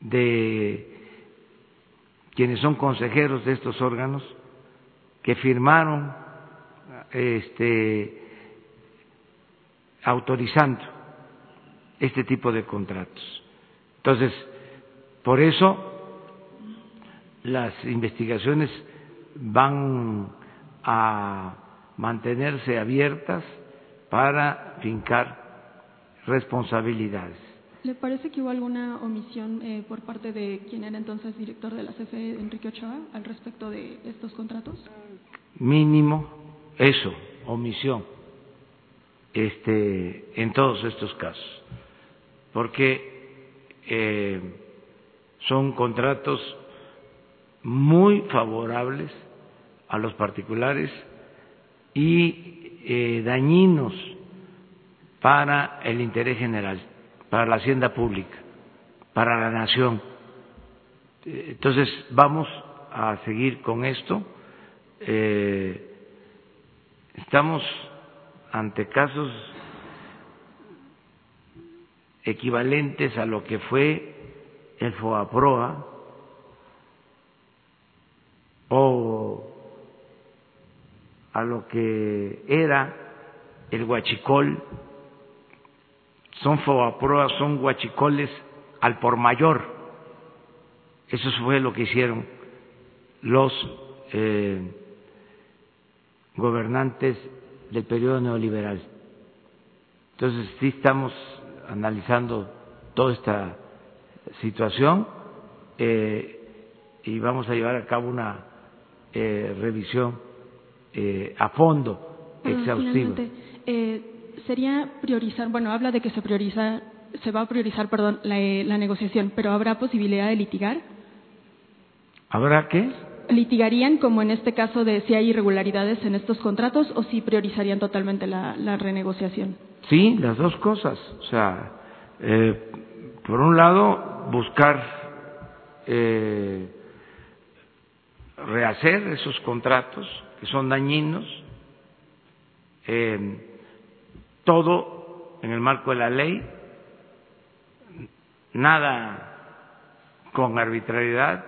de quienes son consejeros de estos órganos que firmaron este autorizando este tipo de contratos. Entonces, por eso las investigaciones van a mantenerse abiertas para fincar responsabilidades. ¿Le parece que hubo alguna omisión eh, por parte de quien era entonces director de la CFE, Enrique Ochoa, al respecto de estos contratos? Mínimo eso, omisión este, en todos estos casos, porque eh, son contratos muy favorables a los particulares y eh, dañinos para el interés general, para la hacienda pública, para la nación. Entonces, vamos a seguir con esto. Eh, estamos ante casos equivalentes a lo que fue el FOAPROA o a lo que era el huachicol, son FOAPROA, son huachicoles al por mayor. Eso fue lo que hicieron los eh, gobernantes del periodo neoliberal. Entonces sí estamos analizando toda esta situación eh, y vamos a llevar a cabo una eh, revisión eh, a fondo, exhaustiva. Eh, sería priorizar, bueno, habla de que se prioriza, se va a priorizar, perdón, la, la negociación, pero ¿habrá posibilidad de litigar? ¿Habrá qué? ¿Litigarían como en este caso de si hay irregularidades en estos contratos o si priorizarían totalmente la, la renegociación? Sí, las dos cosas. O sea, eh, por un lado, buscar eh, rehacer esos contratos que son dañinos, eh, todo en el marco de la ley, nada con arbitrariedad,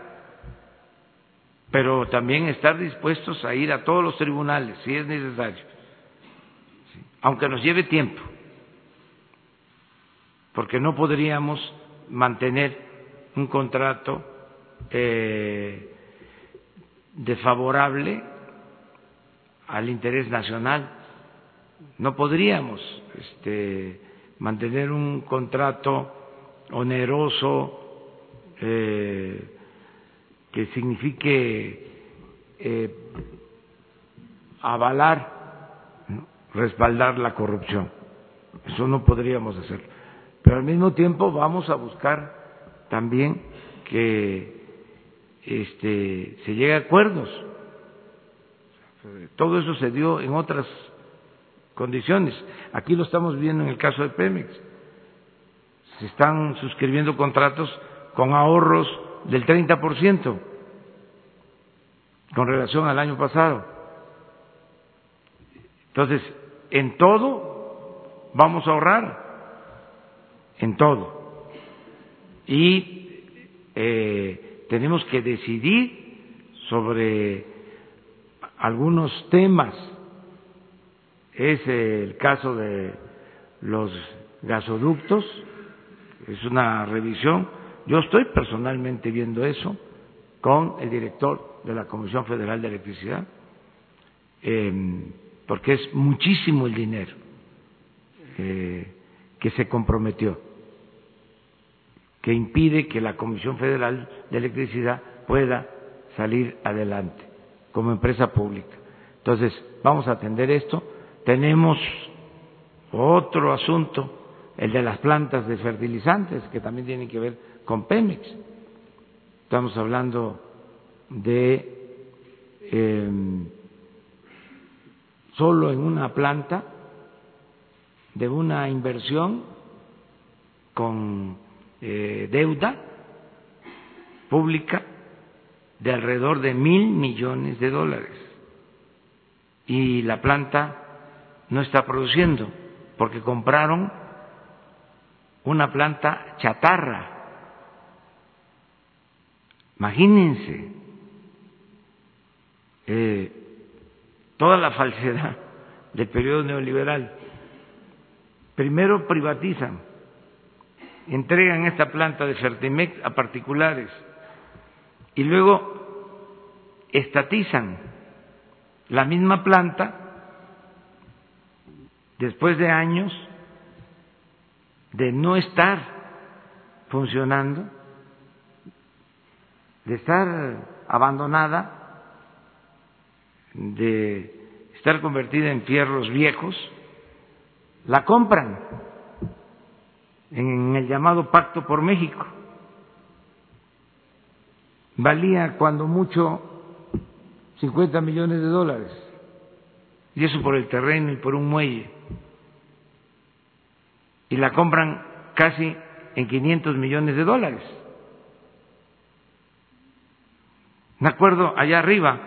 pero también estar dispuestos a ir a todos los tribunales si es necesario, aunque nos lleve tiempo, porque no podríamos mantener un contrato eh, desfavorable al interés nacional. No podríamos este, mantener un contrato oneroso eh, que signifique eh, avalar, respaldar la corrupción. Eso no podríamos hacerlo. Pero al mismo tiempo vamos a buscar también que este, se llegue a acuerdos. Todo eso se dio en otras condiciones. Aquí lo estamos viendo en el caso de Pemex. Se están suscribiendo contratos con ahorros del 30% con relación al año pasado. Entonces, en todo vamos a ahorrar, en todo. Y eh, tenemos que decidir sobre algunos temas. Es el caso de los gasoductos, es una revisión yo estoy personalmente viendo eso con el director de la Comisión Federal de Electricidad, eh, porque es muchísimo el dinero eh, que se comprometió, que impide que la Comisión Federal de Electricidad pueda salir adelante como empresa pública. Entonces, vamos a atender esto. Tenemos otro asunto, el de las plantas de fertilizantes, que también tiene que ver con Pemex. Estamos hablando de eh, solo en una planta de una inversión con eh, deuda pública de alrededor de mil millones de dólares y la planta no está produciendo porque compraron una planta chatarra Imagínense eh, toda la falsedad del periodo neoliberal. Primero privatizan, entregan esta planta de Fertimex a particulares y luego estatizan la misma planta después de años de no estar funcionando de estar abandonada, de estar convertida en fierros viejos, la compran en el llamado Pacto por México. valía cuando mucho 50 millones de dólares, y eso por el terreno y por un muelle, y la compran casi en 500 millones de dólares. Me acuerdo allá arriba,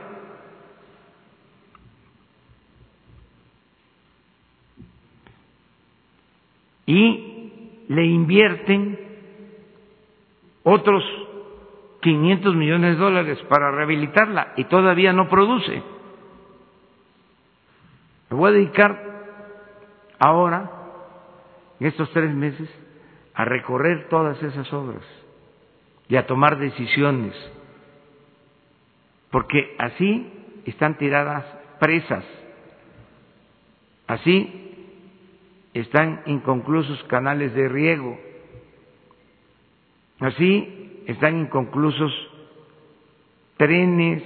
y le invierten otros 500 millones de dólares para rehabilitarla y todavía no produce. Voy a dedicar ahora, en estos tres meses, a recorrer todas esas obras y a tomar decisiones, porque así están tiradas presas, así están inconclusos canales de riego, así están inconclusos trenes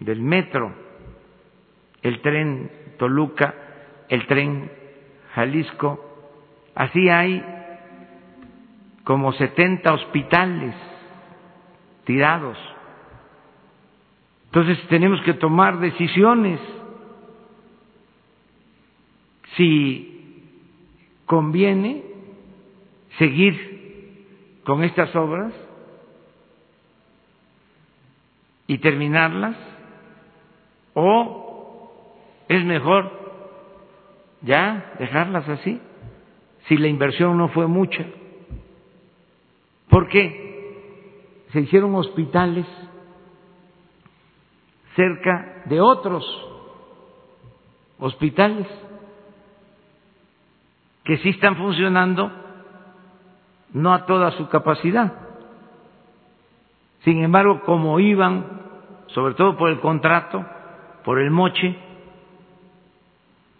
del metro, el tren Toluca, el tren Jalisco, así hay como 70 hospitales tirados. Entonces tenemos que tomar decisiones si conviene seguir con estas obras y terminarlas o es mejor ya dejarlas así si la inversión no fue mucha. ¿Por qué? Se hicieron hospitales cerca de otros hospitales que sí están funcionando no a toda su capacidad. Sin embargo, como iban, sobre todo por el contrato, por el moche,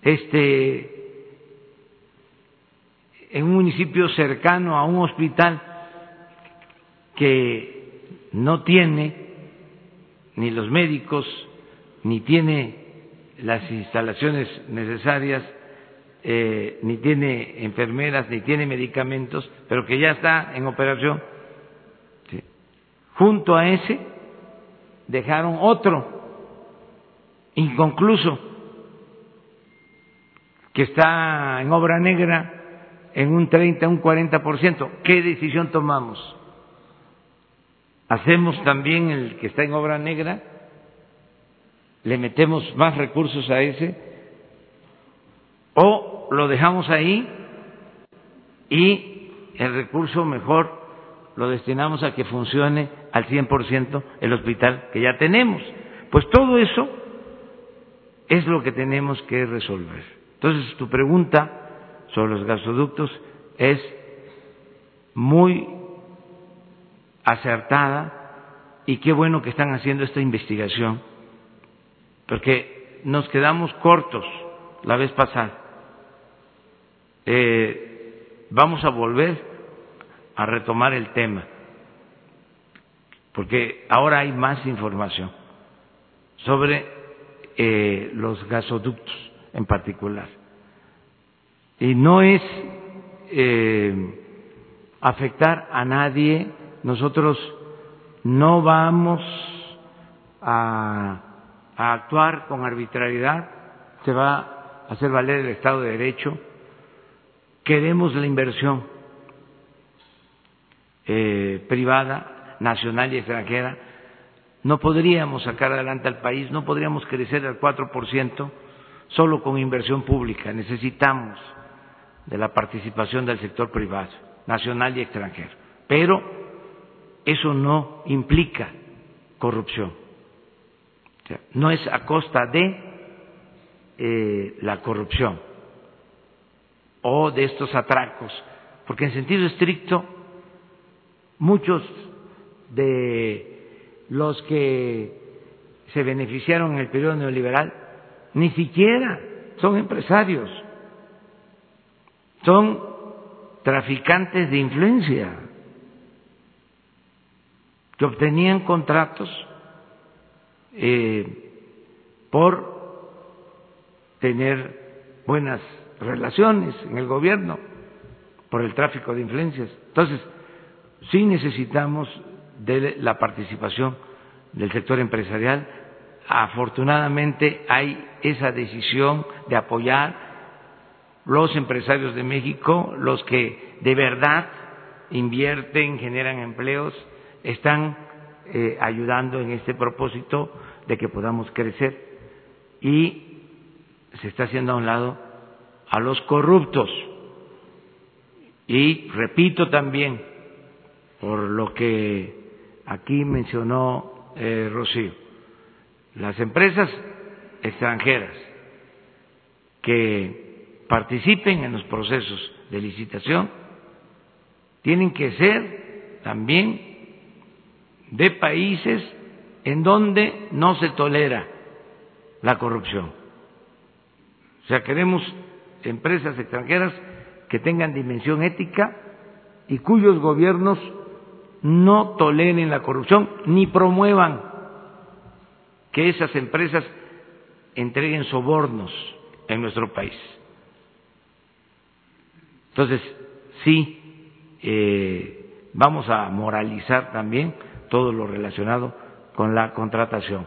este, en un municipio cercano a un hospital que no tiene ni los médicos, ni tiene las instalaciones necesarias eh, ni tiene enfermeras, ni tiene medicamentos, pero que ya está en operación. Junto a ese dejaron otro inconcluso que está en obra negra en un 30, un 40%. ¿Qué decisión tomamos? ¿Hacemos también el que está en obra negra? ¿Le metemos más recursos a ese? o lo dejamos ahí y el recurso mejor lo destinamos a que funcione al 100% el hospital que ya tenemos. Pues todo eso es lo que tenemos que resolver. Entonces, tu pregunta sobre los gasoductos es muy acertada y qué bueno que están haciendo esta investigación, porque nos quedamos cortos la vez pasada. Eh, vamos a volver a retomar el tema, porque ahora hay más información sobre eh, los gasoductos en particular. Y no es eh, afectar a nadie, nosotros no vamos a, actuar con arbitrariedad, se va a hacer valer el Estado de Derecho, queremos la inversión eh, privada, nacional y extranjera, no podríamos sacar adelante al país, no podríamos crecer al 4% solo con inversión pública. Necesitamos de la participación del sector privado, nacional y extranjero. Pero eso no implica corrupción. no es a costa de eh, la corrupción o de estos atracos, porque en sentido estricto muchos de los que se beneficiaron en el periodo neoliberal ni siquiera son empresarios, son traficantes de influencia que obtenían contratos eh, por tener buenas relaciones en el gobierno por el tráfico de influencias. Entonces, sí necesitamos de la participación del sector empresarial. Afortunadamente hay esa decisión de apoyar los empresarios de México, los que de verdad invierten, generan empleos, están eh, ayudando en este propósito de que podamos crecer y se está haciendo a un lado a los corruptos. Y repito también, por lo que aquí mencionó eh, Rocío, las empresas extranjeras que participen en los procesos de licitación tienen que ser también de países en donde no se tolera la corrupción. O sea, queremos empresas extranjeras que tengan dimensión ética y cuyos gobiernos no toleren la corrupción ni promuevan que esas empresas entreguen sobornos en nuestro país. Entonces, sí, eh, vamos a moralizar también todo lo relacionado con la contratación.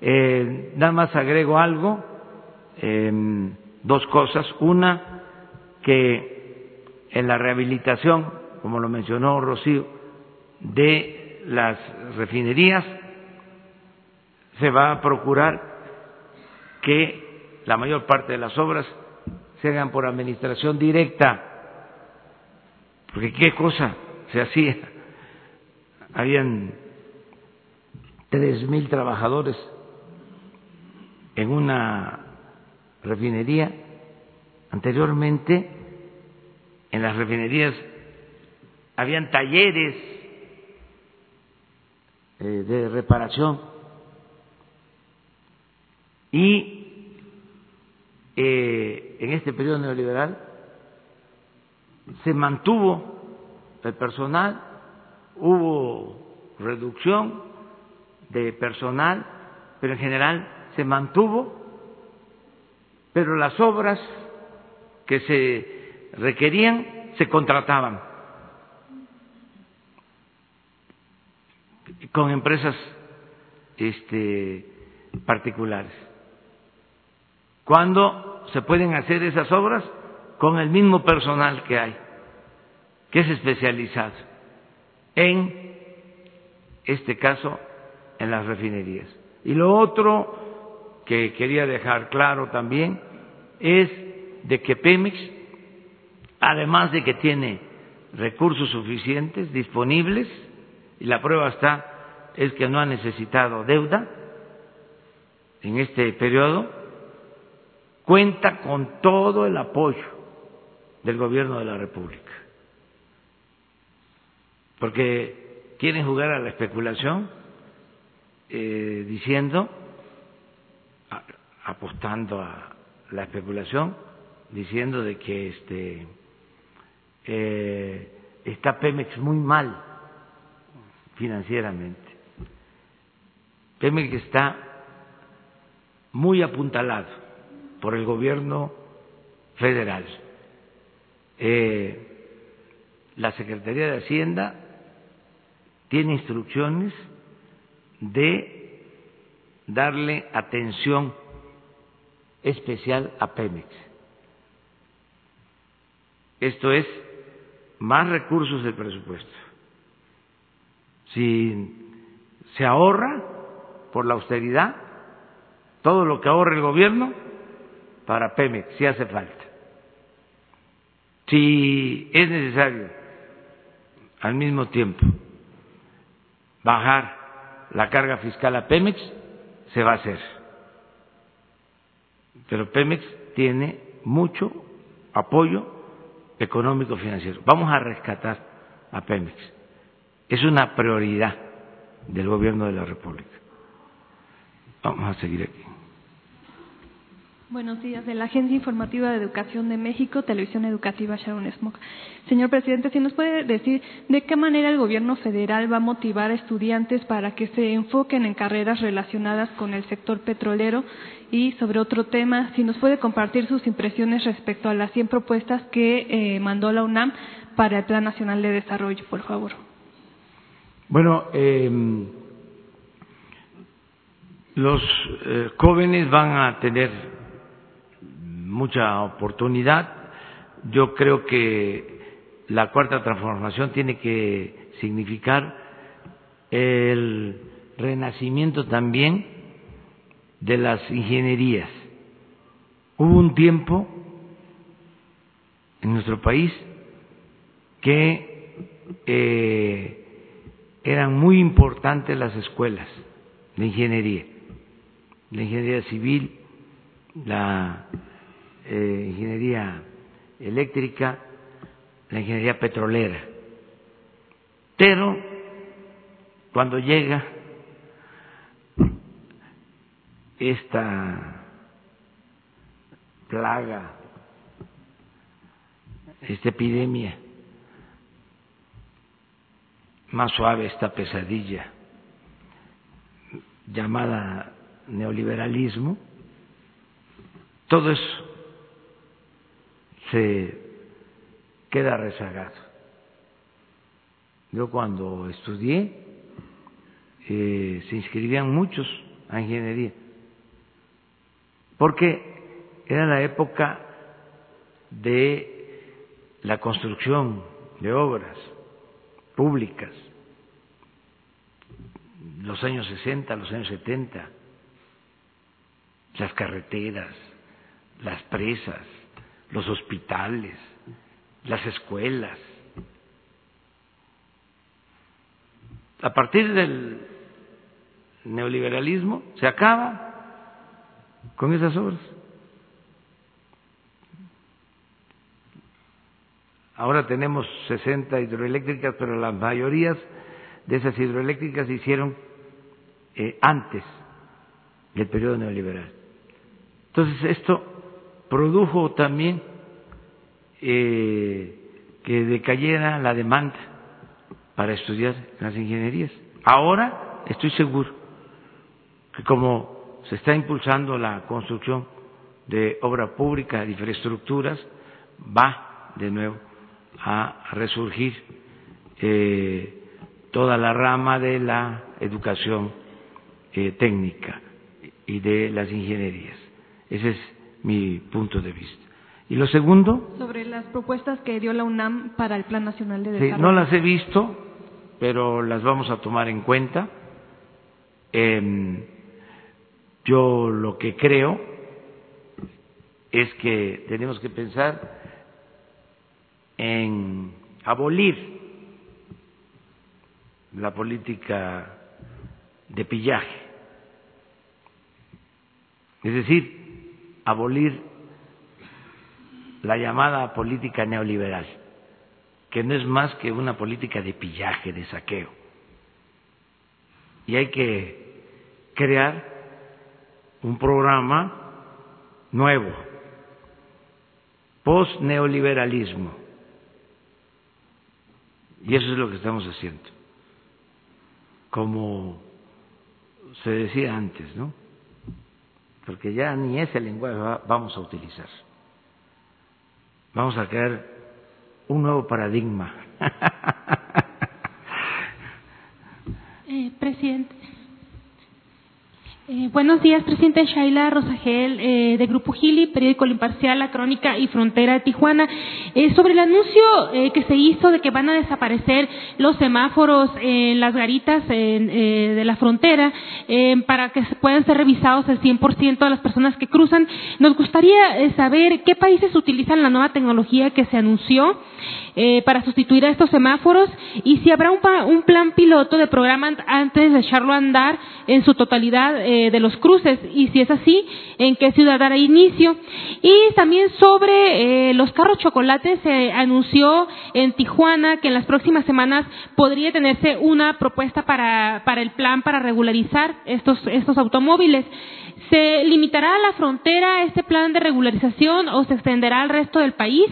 Eh, nada más agrego algo, em, dos cosas. Una, que en la rehabilitación, como lo mencionó Rocío, de las refinerías, se va a procurar que la mayor parte de las obras se hagan por administración directa, porque qué cosa se hacía. Habían tres mil trabajadores en una refinería. Anteriormente, en las refinerías habían talleres eh, de reparación y eh, en este periodo neoliberal se mantuvo el personal, hubo reducción de personal, pero en general se mantuvo, pero las obras que se requerían se contrataban con empresas este, particulares. ¿Cuándo se pueden hacer esas obras? Con el mismo personal que hay, que es especializado en este caso en las refinerías. Y lo otro que quería dejar claro también es de que Pemex, además de que tiene recursos suficientes disponibles, y la prueba está, es que no ha necesitado deuda en este periodo, cuenta con todo el apoyo del gobierno de la República. Porque quieren jugar a la especulación eh, diciendo, apostando a la especulación, diciendo de que este eh, está Pemex muy mal financieramente. Pemex está muy apuntalado por el gobierno federal. Eh, la Secretaría de Hacienda tiene instrucciones de darle atención especial a Pemex. Esto es más recursos del presupuesto. Si se ahorra por la austeridad, todo lo que ahorre el gobierno para Pemex, si hace falta. Si es necesario, al mismo tiempo, bajar la carga fiscal a Pemex, se va a hacer. Pero Pemex tiene mucho apoyo económico financiero. Vamos a rescatar a Pemex. Es una prioridad del gobierno de la República. Vamos a seguir aquí. Buenos días, de la Agencia Informativa de Educación de México, Televisión Educativa Sharon Smoke. Señor presidente, si nos puede decir de qué manera el gobierno federal va a motivar a estudiantes para que se enfoquen en carreras relacionadas con el sector petrolero y sobre otro tema, si nos puede compartir sus impresiones respecto a las 100 propuestas que eh, mandó la UNAM para el Plan Nacional de Desarrollo, por favor. Bueno, eh, los eh, jóvenes van a tener mucha oportunidad. Yo creo que la cuarta transformación tiene que significar el renacimiento también de las ingenierías. Hubo un tiempo en nuestro país que eh, eran muy importantes las escuelas de ingeniería, la ingeniería civil, la eh, ingeniería eléctrica, la ingeniería petrolera. Pero cuando llega esta plaga, esta epidemia, más suave esta pesadilla llamada neoliberalismo, todo eso se queda rezagado. Yo cuando estudié eh, se inscribían muchos a ingeniería, porque era la época de la construcción de obras públicas, los años 60, los años 70, las carreteras, las presas, los hospitales, las escuelas. A partir del neoliberalismo se acaba con esas obras. Ahora tenemos 60 hidroeléctricas, pero las mayorías de esas hidroeléctricas se hicieron eh, antes del periodo neoliberal. Entonces esto produjo también eh, que decayera la demanda para estudiar las ingenierías. Ahora estoy seguro que como se está impulsando la construcción de obra pública, de infraestructuras, va de nuevo a resurgir eh, toda la rama de la educación eh, técnica y de las ingenierías. Ese es mi punto de vista. Y lo segundo. Sobre las propuestas que dio la UNAM para el Plan Nacional de Desarrollo. Sí, no las he visto, pero las vamos a tomar en cuenta. Eh, yo lo que creo es que tenemos que pensar en abolir la política de pillaje, es decir, abolir la llamada política neoliberal, que no es más que una política de pillaje, de saqueo. Y hay que crear un programa nuevo, post-neoliberalismo. Y eso es lo que estamos haciendo. Como se decía antes, ¿no? Porque ya ni ese lenguaje vamos a utilizar. Vamos a crear un nuevo paradigma. eh, presidente. Eh, buenos días, presidente Shaila Rosagel, eh, de Grupo Gili, periódico Imparcial, La Crónica y Frontera de Tijuana. Eh, sobre el anuncio que se hizo de que van a desaparecer los semáforos en las garitas de la frontera para que puedan ser revisados el 100% de las personas que cruzan, nos gustaría saber qué países utilizan la nueva tecnología que se anunció para sustituir a estos semáforos y si habrá un, un plan piloto de programa antes de echarlo a andar en su totalidad de los cruces y si es así, en qué ciudad dará inicio. Y también sobre eh, los carros chocolates se anunció en Tijuana que en las próximas semanas podría tenerse una propuesta para, para el plan para regularizar estos, estos automóviles. ¿Se limitará a la frontera este plan de regularización o se extenderá al resto del país?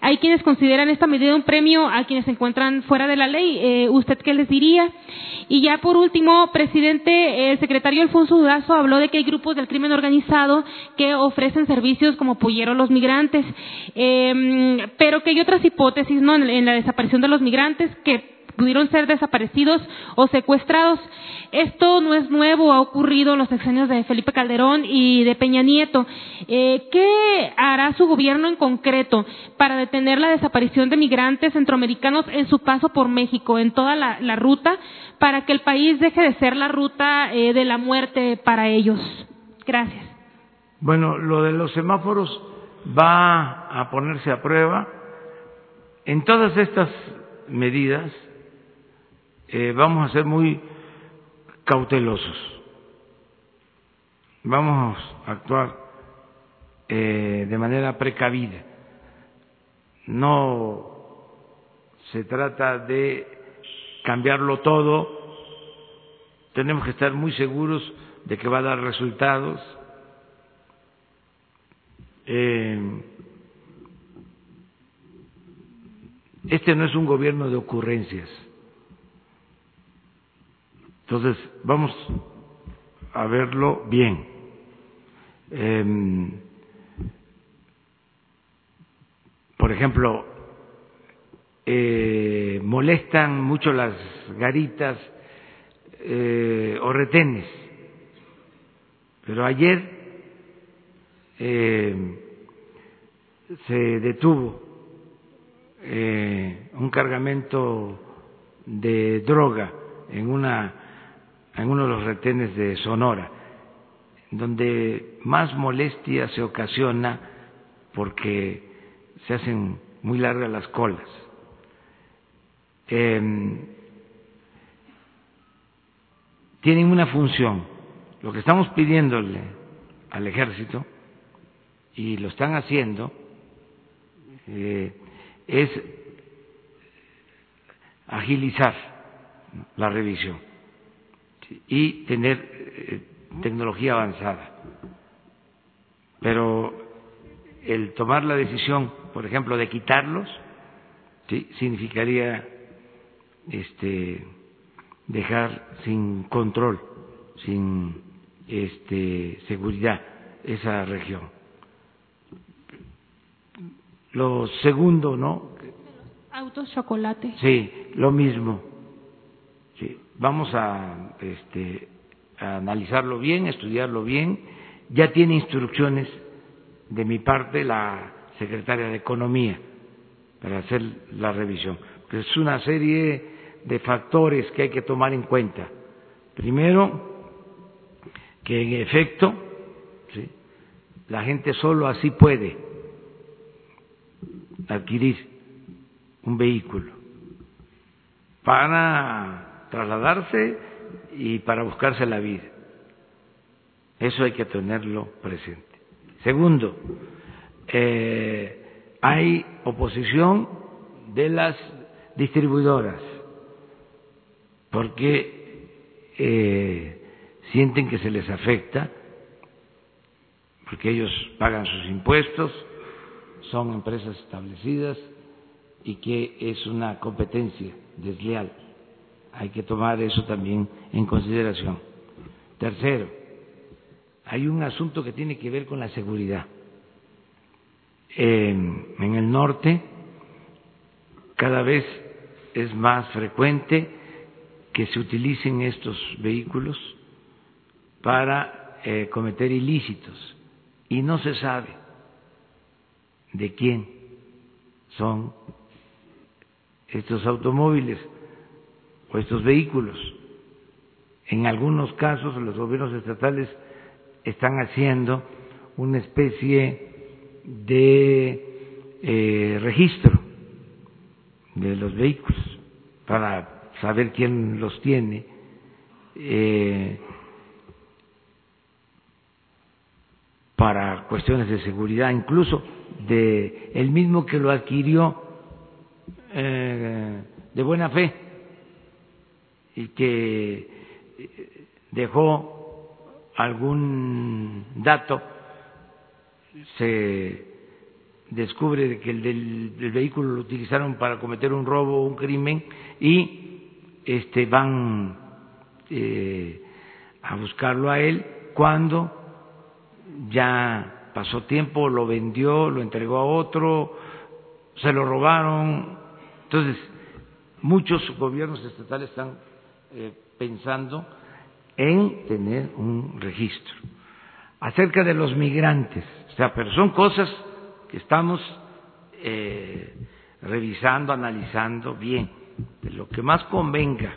Hay quienes consideran esta medida un premio a quienes se encuentran fuera de la ley. Eh, ¿Usted qué les diría? Y ya por último, presidente, el secretario Alfonso Durazo habló de que hay grupos del crimen organizado que ofrecen servicios como pollero a los migrantes, eh, pero que hay otras hipótesis ¿no? en, en la desaparición de los migrantes que pudieron ser desaparecidos o secuestrados. Esto no es nuevo, ha ocurrido en los sexenios de Felipe Calderón y de Peña Nieto. Eh, ¿Qué hará su gobierno en concreto para detener la desaparición de migrantes centroamericanos en su paso por México, en toda la, la ruta, para que el país deje de ser la ruta eh, de la muerte para ellos? Gracias. Bueno, lo de los semáforos va a ponerse a prueba. En todas estas medidas eh, vamos a ser muy cautelosos. Vamos a actuar eh, de manera precavida. No se trata de cambiarlo todo. Tenemos que estar muy seguros de que va a dar resultados. Eh, este no es un gobierno de ocurrencias. Entonces, vamos a verlo bien. Eh, por ejemplo, eh, molestan mucho las garitas eh, o retenes, pero ayer eh, se detuvo eh, un cargamento de droga en una en uno de los retenes de Sonora, donde más molestia se ocasiona porque se hacen muy largas las colas. Eh, tienen una función. Lo que estamos pidiéndole al ejército, y lo están haciendo, eh, es agilizar la revisión y tener eh, tecnología avanzada. Pero el tomar la decisión, por ejemplo, de quitarlos, ¿sí? significaría este, dejar sin control, sin este, seguridad esa región. Lo segundo, ¿no? Autos chocolate. Sí, lo mismo. Vamos a, este, a analizarlo bien, estudiarlo bien. Ya tiene instrucciones de mi parte la secretaria de Economía para hacer la revisión. Es una serie de factores que hay que tomar en cuenta. Primero, que en efecto la gente solo así puede adquirir un vehículo para trasladarse y para buscarse la vida. Eso hay que tenerlo presente. Segundo, eh, hay oposición de las distribuidoras porque eh, sienten que se les afecta, porque ellos pagan sus impuestos, son empresas establecidas y que es una competencia desleal. Hay que tomar eso también en consideración. Tercero, hay un asunto que tiene que ver con la seguridad. En, el norte cada vez es más frecuente que se utilicen estos vehículos para eh, cometer ilícitos y no se sabe de quién son estos automóviles o estos vehículos. En algunos casos los gobiernos estatales están haciendo una especie de eh, registro de los vehículos para saber quién los tiene. Eh, para cuestiones de seguridad, incluso de el mismo que lo adquirió eh, de buena fe y que dejó algún dato, se descubre que el del, vehículo lo utilizaron para cometer un robo un crimen y este van eh, a buscarlo a él cuando ya pasó tiempo, lo vendió, lo entregó a otro, se lo robaron. Entonces, muchos gobiernos estatales están eh, pensando en tener un registro acerca de los migrantes. O sea, pero son cosas que estamos eh, revisando, analizando bien, de lo que más convenga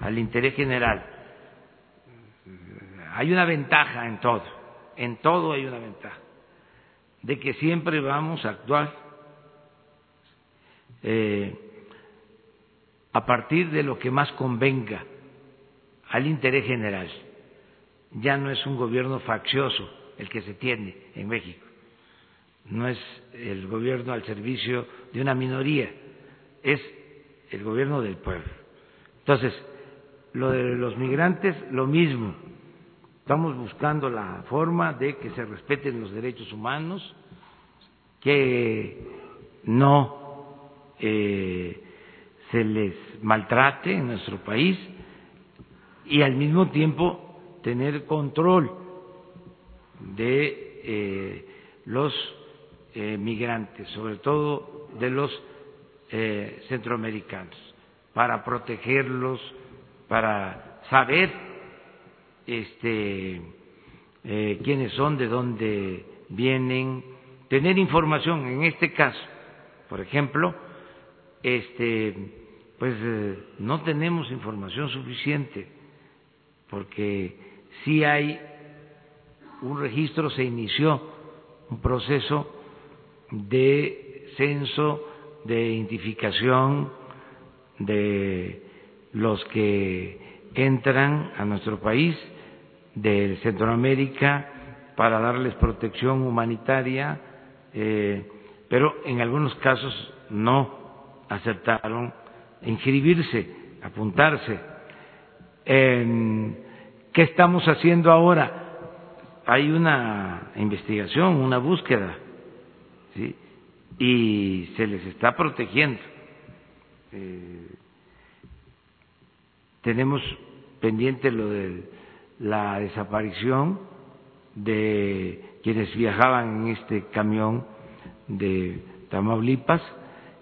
al interés general. Hay una ventaja en todo, en todo hay una ventaja, de que siempre vamos a actuar eh, a partir de lo que más convenga al interés general. Ya no es un gobierno faccioso el que se tiene en México, no es el gobierno al servicio de una minoría, es el gobierno del pueblo. Entonces, lo de los migrantes, lo mismo. Estamos buscando la forma de que se respeten los derechos humanos, que no eh, se les maltrate en nuestro país y al mismo tiempo tener control de eh, los eh, migrantes, sobre todo de los eh, centroamericanos, para protegerlos, para saber este, quiénes son, de dónde vienen, tener información. En este caso, por ejemplo, este, pues no tenemos información suficiente, porque si hay un registro, se inició un proceso de censo, de identificación de los que entran a nuestro país de Centroamérica para darles protección humanitaria, eh, pero en algunos casos no aceptaron inscribirse, apuntarse. ¿Qué estamos haciendo ahora? Hay una investigación, una búsqueda, y se les está protegiendo. Eh, tenemos pendiente lo de la desaparición de quienes viajaban en este camión de Tamaulipas,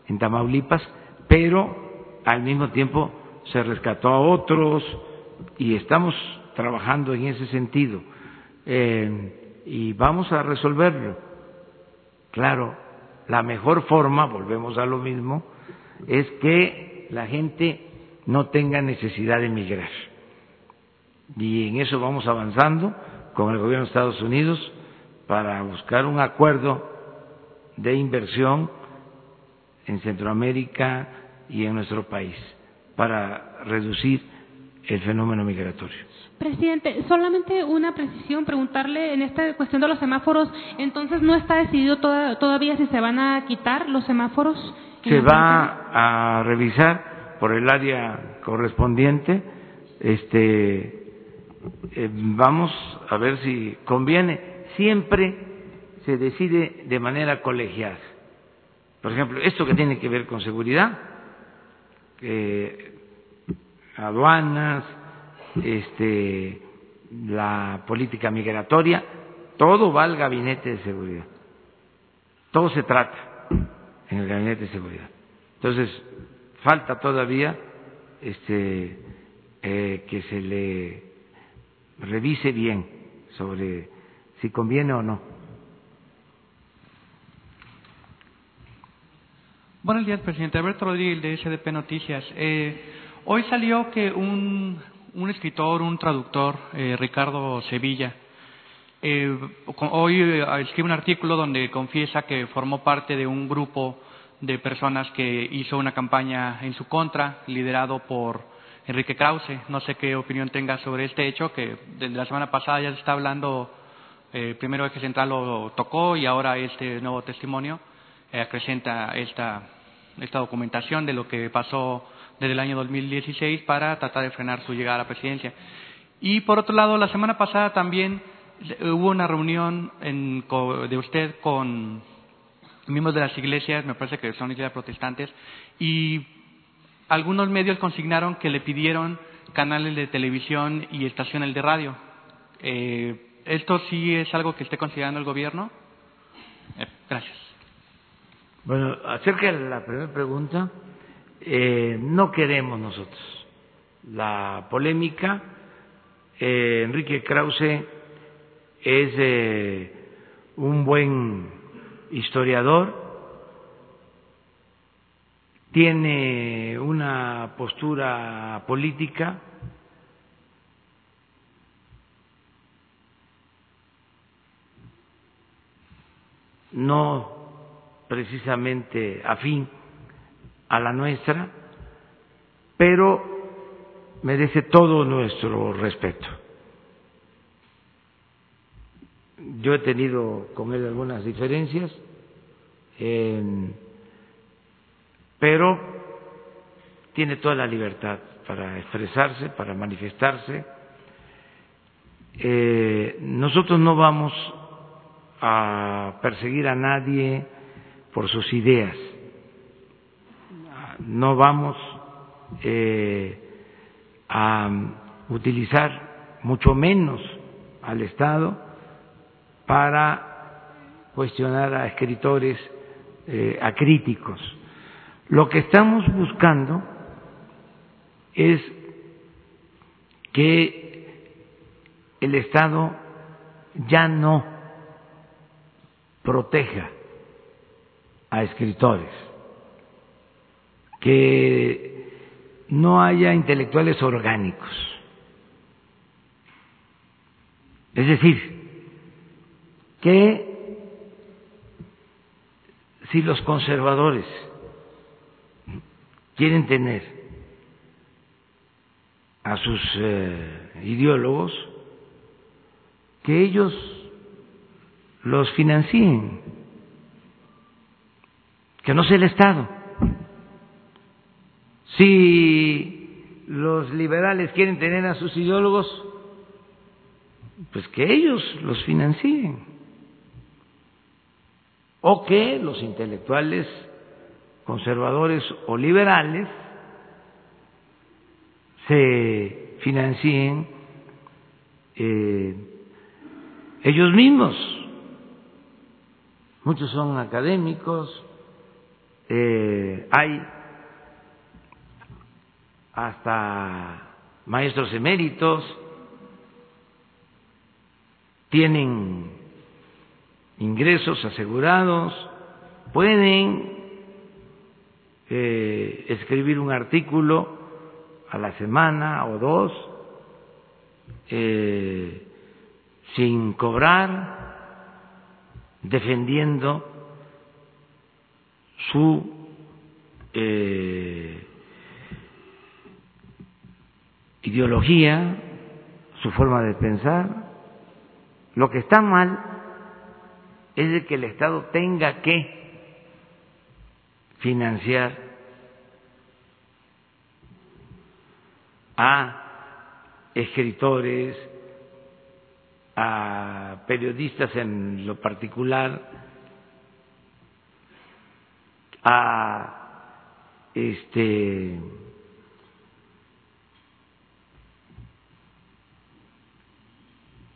en Tamaulipas, pero al mismo tiempo se rescató a otros y estamos trabajando en ese sentido eh, y vamos a resolverlo. Claro, la mejor forma, volvemos a lo mismo, es que la gente no tenga necesidad de emigrar. Y en eso vamos avanzando con el gobierno de Estados Unidos para buscar un acuerdo de inversión en Centroamérica y en nuestro país para reducir el fenómeno migratorio. Presidente, solamente una precisión, preguntarle en esta cuestión de los semáforos, entonces no está decidido todavía si se van a quitar los semáforos. Se va a revisar por el área correspondiente, este, eh, vamos a ver si conviene. Siempre se decide de manera colegiada. Por ejemplo, esto que tiene que ver con seguridad, aduanas, este, la política migratoria, todo va al gabinete de seguridad. Todo se trata en el gabinete de seguridad. Entonces, falta todavía este, eh, que se le revise bien sobre si conviene o no. Buenos días, presidente. Alberto Rodríguez, de SDP Noticias. Eh, hoy salió que un un escritor, un traductor, eh, Ricardo Sevilla, eh, hoy eh, escribe un artículo donde confiesa que formó parte de un grupo de personas que hizo una campaña en su contra, liderado por Enrique Krause. No sé qué opinión tenga sobre este hecho, que desde la semana pasada ya se está hablando, primero Eje Central lo tocó y ahora este nuevo testimonio acrecenta esta, esta documentación de lo que pasó desde el año 2016 para tratar de frenar su llegada a la presidencia. Y por otro lado, la semana pasada también hubo una reunión de usted con miembros de las iglesias, me parece que son iglesias protestantes, y algunos medios consignaron que le pidieron canales de televisión y estaciones de radio. Eh, ¿Esto sí es algo que esté considerando el gobierno? Eh, gracias. Bueno, acerca de la primera pregunta, Eh, no queremos nosotros la polémica. Eh, Enrique Krause es eh, un buen historiador, tiene una postura política no precisamente afín a la nuestra, pero merece todo nuestro respeto. Yo he tenido con él algunas diferencias, pero tiene toda la libertad para expresarse, para manifestarse. Eh, nosotros no vamos a perseguir a nadie por sus ideas, no vamos eh, a utilizar mucho menos al Estado para cuestionar a escritores, eh, a críticos. Lo que estamos buscando es que el Estado ya no proteja a escritores, que no haya intelectuales orgánicos. Es decir, que si los conservadores quieren tener a sus eh, ideólogos, que ellos los financien, que no sea el Estado. Si los liberales quieren tener a sus ideólogos, pues que ellos los financien. O que los intelectuales conservadores o liberales se financien eh, ellos mismos. Muchos son académicos, eh, hay hasta maestros eméritos, tienen ingresos asegurados, pueden eh, escribir un artículo a la semana o dos eh, sin cobrar, defendiendo su eh, ideología, su forma de pensar. Lo que está mal es que el Estado tenga que financiar a escritores, a periodistas en lo particular, a este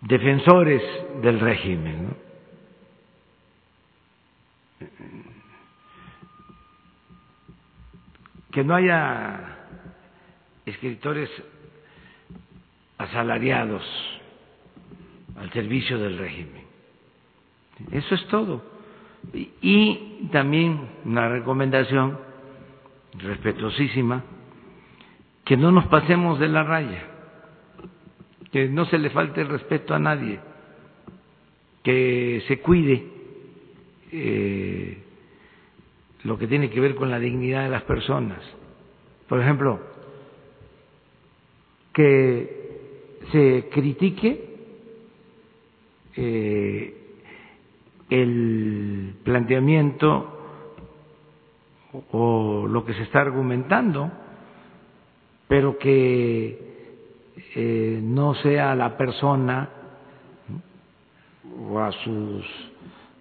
defensores del régimen. que no haya escritores asalariados al servicio del régimen. Eso es todo. Y también una recomendación respetuosísima, que no nos pasemos de la raya, que no se le falte el respeto a nadie, que se cuide eh, lo que tiene que ver con la dignidad de las personas. Por ejemplo, que se critique eh, el planteamiento o lo que se está argumentando, pero que eh, no sea la persona o a sus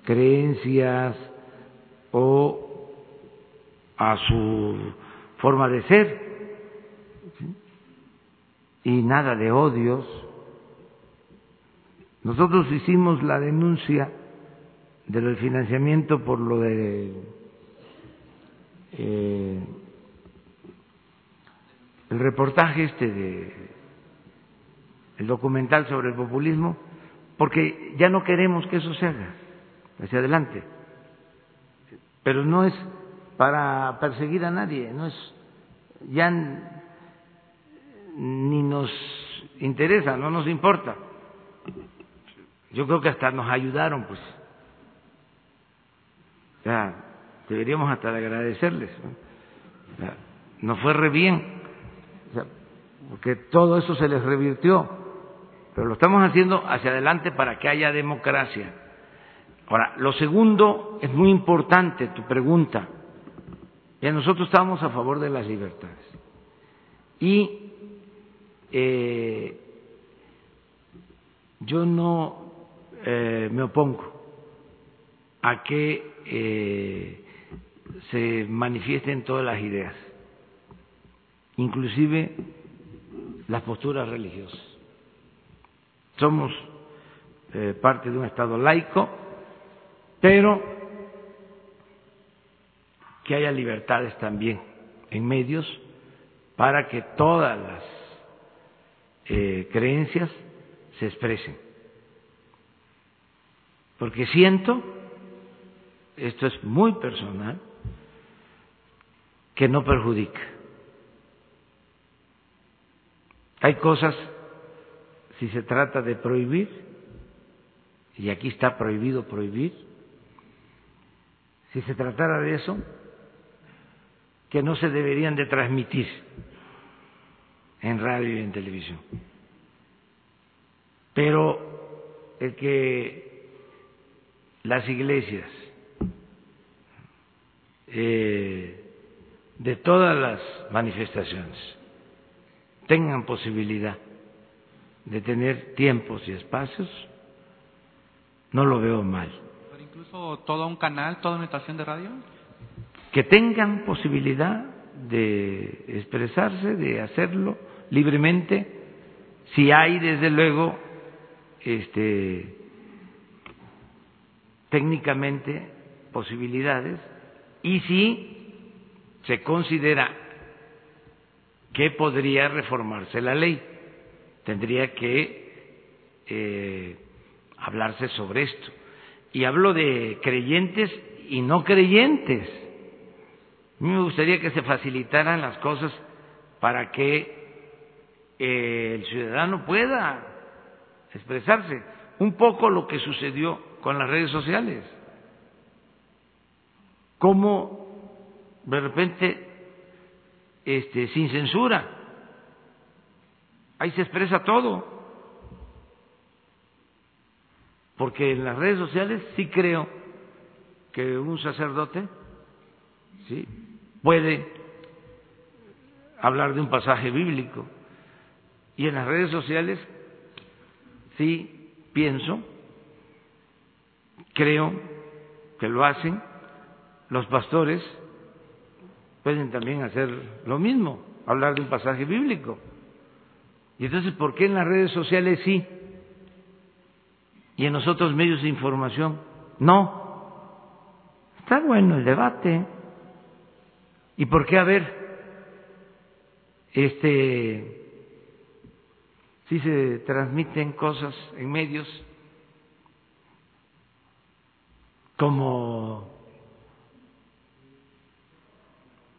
creencias o a su forma de ser y nada de odios. Nosotros hicimos la denuncia del financiamiento por lo de eh, el reportaje este de el documental sobre el populismo, porque ya no queremos que eso se haga hacia adelante. Pero no es para perseguir a nadie, no es ya ni nos interesa, no nos importa. Yo creo que hasta nos ayudaron, pues. Ya, deberíamos hasta agradecerles. ¿no? nos fue re bien, porque todo eso se les revirtió, pero lo estamos haciendo hacia adelante para que haya democracia. Ahora, lo segundo es muy importante, tu pregunta. Ya nosotros estamos a favor de las libertades. Y eh, yo no eh, me opongo a que eh, se manifiesten todas las ideas, inclusive las posturas religiosas. Somos eh, parte de un Estado laico, pero que haya libertades también en medios para que todas las eh, creencias se expresen. Porque siento, esto es muy personal, que no perjudica. Hay cosas, si se trata de prohibir, y aquí está prohibido prohibir, si se tratara de eso, que no se deberían de transmitir en radio y en televisión. Pero el que las iglesias eh, de todas las manifestaciones tengan posibilidad de tener tiempos y espacios, no lo veo mal. ¿Pero incluso todo un canal, toda una estación de radio? Que tengan posibilidad de expresarse, de hacerlo libremente, si hay desde luego este técnicamente posibilidades y si se considera que podría reformarse la ley. Tendría que eh, hablarse sobre esto. Y hablo de creyentes y no creyentes. A mí me gustaría que se facilitaran las cosas para que eh, el ciudadano pueda expresarse. Un poco lo que sucedió con las redes sociales. Cómo de repente este, sin censura. Ahí se expresa todo. Porque en las redes sociales sí creo que un sacerdote sí puede hablar de un pasaje bíblico. Y en las redes sociales sí pienso, creo que lo hacen los pastores pueden también hacer lo mismo, hablar de un pasaje bíblico. Y entonces, ¿por qué en las redes sociales sí? Y en los otros medios de información no. Está bueno el debate. ¿Y por qué a ver? Este si se transmiten cosas en medios como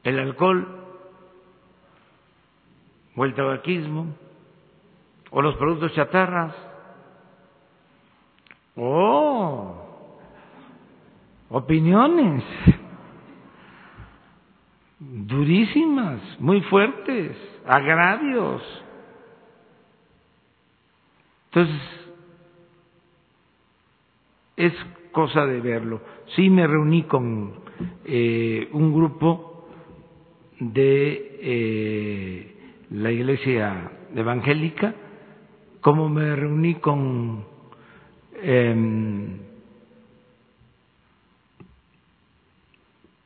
el alcohol o el tabaquismo o los productos chatarras o opiniones durísimas, muy fuertes, agravios. Entonces, es cosa de verlo. Sí me reuní con eh, un grupo de eh, la iglesia evangélica, como me reuní con eh,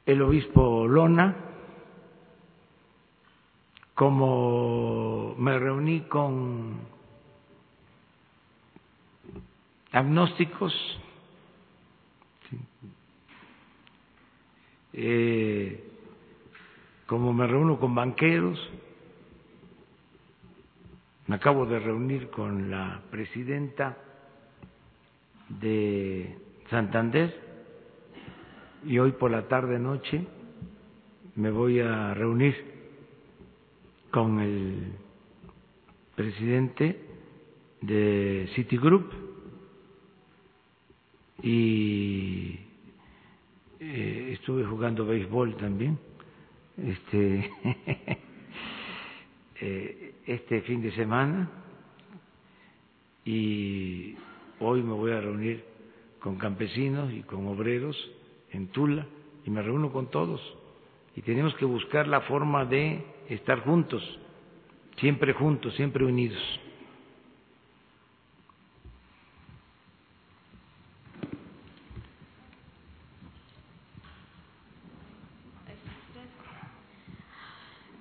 el obispo Lona, como me reuní con agnósticos, eh, como me reúno con banqueros, Me acabo de reunir con la presidenta de Santander y hoy por la tarde noche me voy a reunir con el presidente de Citigroup y eh, estuve jugando béisbol también este eh, este fin de semana y hoy me voy a reunir con campesinos y con obreros en Tula y me reúno con todos y tenemos que buscar la forma de estar juntos, siempre juntos, siempre unidos.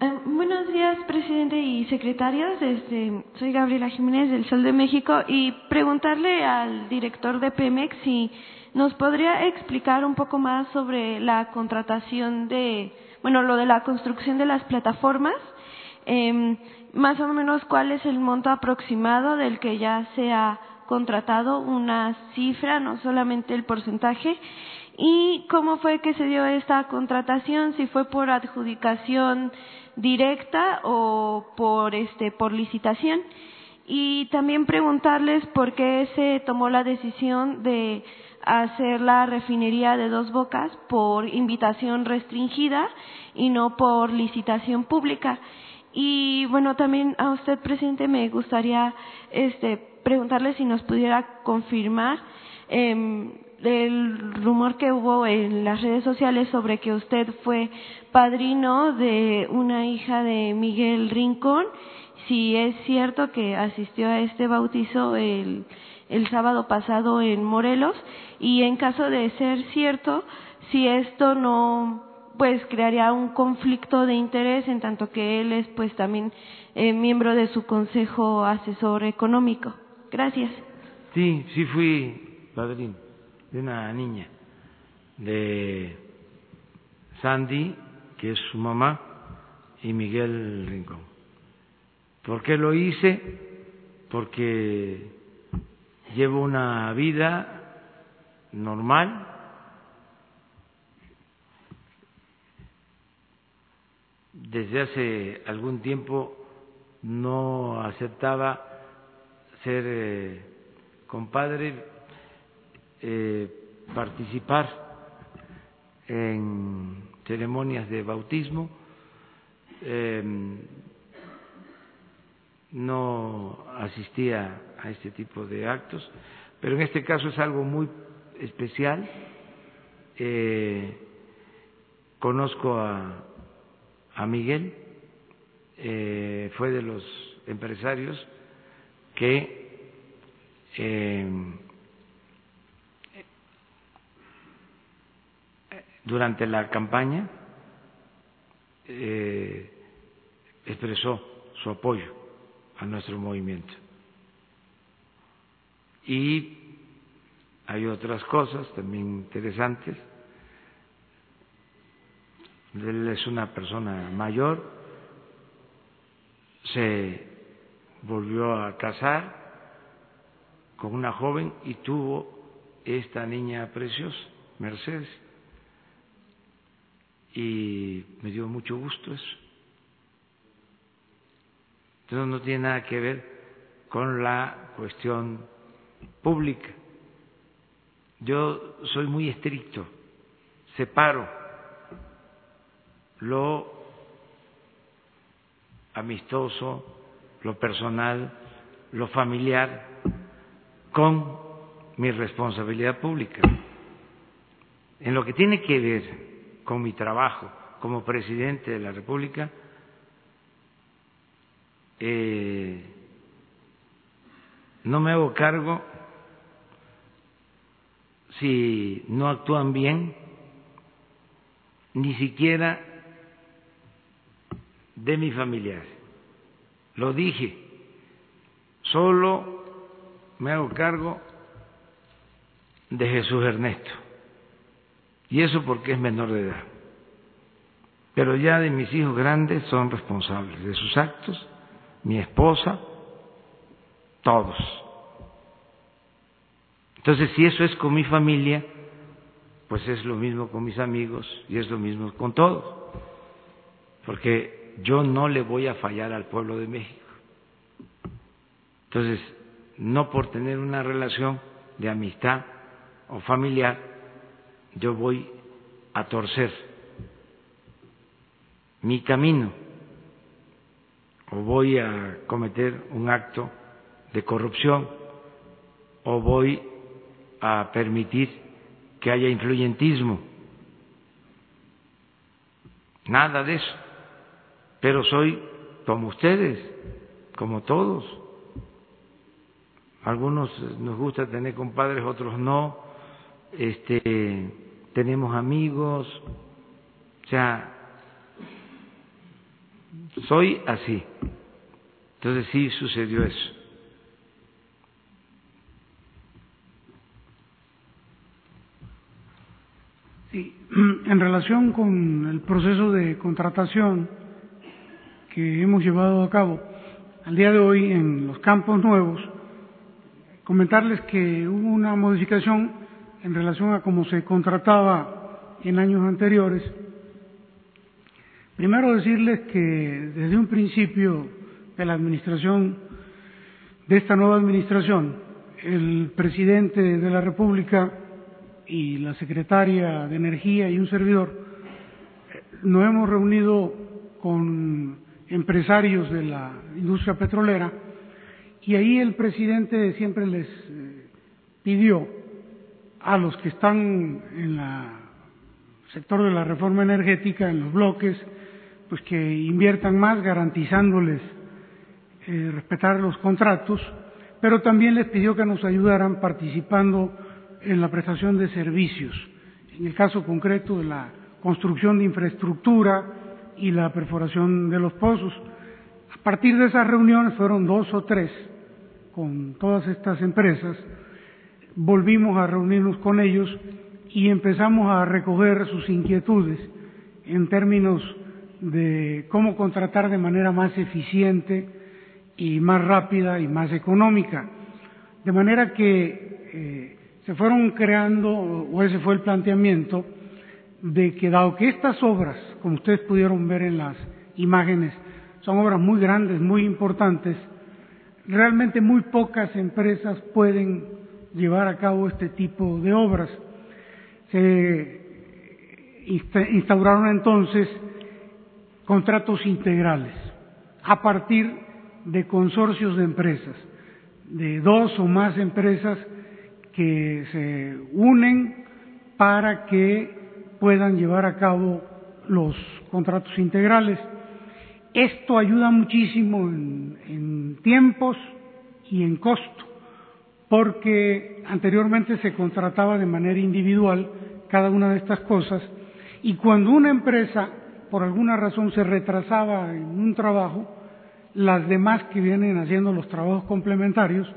Eh, buenos días, presidente y secretarios. Este, soy Gabriela Jiménez del Sol de México y preguntarle al director de Pemex si nos podría explicar un poco más sobre la contratación de, bueno, lo de la construcción de las plataformas. Eh, más o menos cuál es el monto aproximado del que ya se ha contratado, una cifra, no solamente el porcentaje. ¿Y cómo fue que se dio esta contratación? Si fue por adjudicación directa o por este por licitación y también preguntarles por qué se tomó la decisión de hacer la refinería de Dos Bocas por invitación restringida y no por licitación pública. Y bueno, también a usted, presidente, me gustaría este, preguntarle si nos pudiera confirmar eh, el rumor que hubo en las redes sociales sobre que usted fue padrino de una hija de Miguel Rincón, si es cierto que asistió a este bautizo el, el sábado pasado en Morelos y en caso de ser cierto, si esto no pues crearía un conflicto de interés en tanto que él es pues también eh, miembro de su consejo asesor económico. Gracias. Sí, sí fui padrino de una niña, de Sandy, que es su mamá, y Miguel Rincón. ¿Por qué lo hice? Porque llevo una vida normal, desde hace algún tiempo no aceptaba ser eh, compadre, eh, participar en ceremonias de bautismo, eh, no asistía a este tipo de actos, pero en este caso es algo muy especial. Eh, conozco a, a Miguel, eh, fue de los empresarios que eh, durante la campaña eh, expresó su apoyo a nuestro movimiento. Y hay otras cosas también interesantes. Él es una persona mayor, se volvió a casar con una joven y tuvo esta niña preciosa, Mercedes. Y me dio mucho gusto eso. Entonces no tiene nada que ver con la cuestión pública. Yo soy muy estricto, separo lo amistoso, lo personal, lo familiar con mi responsabilidad pública. En lo que tiene que ver con mi trabajo como presidente de la República, eh, no me hago cargo si no actúan bien, ni siquiera de mi familiar. Lo dije, solo me hago cargo de Jesús Ernesto. Y eso porque es menor de edad. Pero ya de mis hijos grandes son responsables de sus actos, mi esposa todos. Entonces, si eso es con mi familia, pues es lo mismo con mis amigos y es lo mismo con todos. Porque yo no le voy a fallar al pueblo de México. Entonces, no por tener una relación de amistad o familiar, yo voy a torcer mi camino o voy a cometer un acto de corrupción o voy a permitir que haya influyentismo. Nada de eso. Pero soy como ustedes, como todos. Algunos nos gusta tener compadres, otros no. Este, tenemos amigos. O sea, soy así. Entonces sí sucedió eso. Sí, en relación con el proceso de contratación que hemos llevado a cabo al día de hoy en los campos nuevos, comentarles que hubo una modificación en relación a cómo se contrataba en años anteriores. Primero decirles que desde un principio de la administración, de esta nueva administración, el presidente de la República y la secretaria de Energía y un servidor nos hemos reunido con empresarios de la industria petrolera y ahí el presidente siempre les pidió a los que están en el sector de la reforma energética, en los bloques, pues que inviertan más garantizándoles eh, respetar los contratos, pero también les pidió que nos ayudaran participando en la prestación de servicios, en el caso concreto de la construcción de infraestructura y la perforación de los pozos. A partir de esas reuniones fueron dos o tres con todas estas empresas, volvimos a reunirnos con ellos y empezamos a recoger sus inquietudes en términos de cómo contratar de manera más eficiente y más rápida y más económica. De manera que eh, se fueron creando, o ese fue el planteamiento, de que dado que estas obras, como ustedes pudieron ver en las imágenes, son obras muy grandes, muy importantes, realmente muy pocas empresas pueden llevar a cabo este tipo de obras. Se instauraron entonces contratos integrales a partir de consorcios de empresas, de dos o más empresas que se unen para que puedan llevar a cabo los contratos integrales. Esto ayuda muchísimo en, tiempos y en costo, porque anteriormente se contrataba de manera individual cada una de estas cosas y cuando una empresa por alguna razón se retrasaba en un trabajo, las demás que vienen haciendo los trabajos complementarios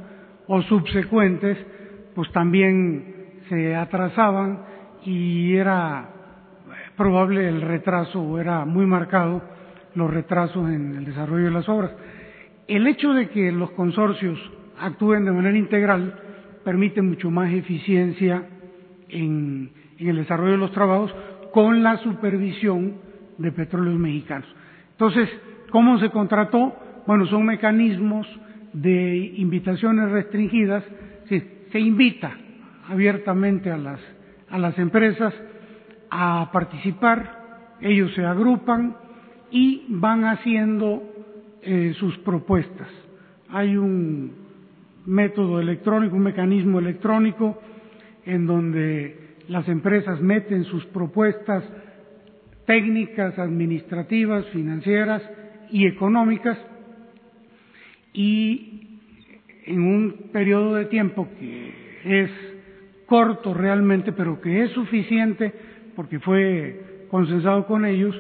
o subsecuentes, pues también se atrasaban y era probable el retraso o era muy marcado los retrasos en el desarrollo de las obras. El hecho de que los consorcios actúen de manera integral permite mucho más eficiencia en, el desarrollo de los trabajos con la supervisión de petróleos mexicanos. Entonces, ¿cómo se contrató? Bueno, son mecanismos de invitaciones restringidas. Se invita abiertamente a las, a las empresas a participar, ellos se agrupan y van haciendo eh, sus propuestas. Hay un método electrónico, un mecanismo electrónico en donde las empresas meten sus propuestas técnicas, administrativas, financieras y económicas y en un periodo de tiempo que es corto realmente, pero que es suficiente porque fue consensado con ellos,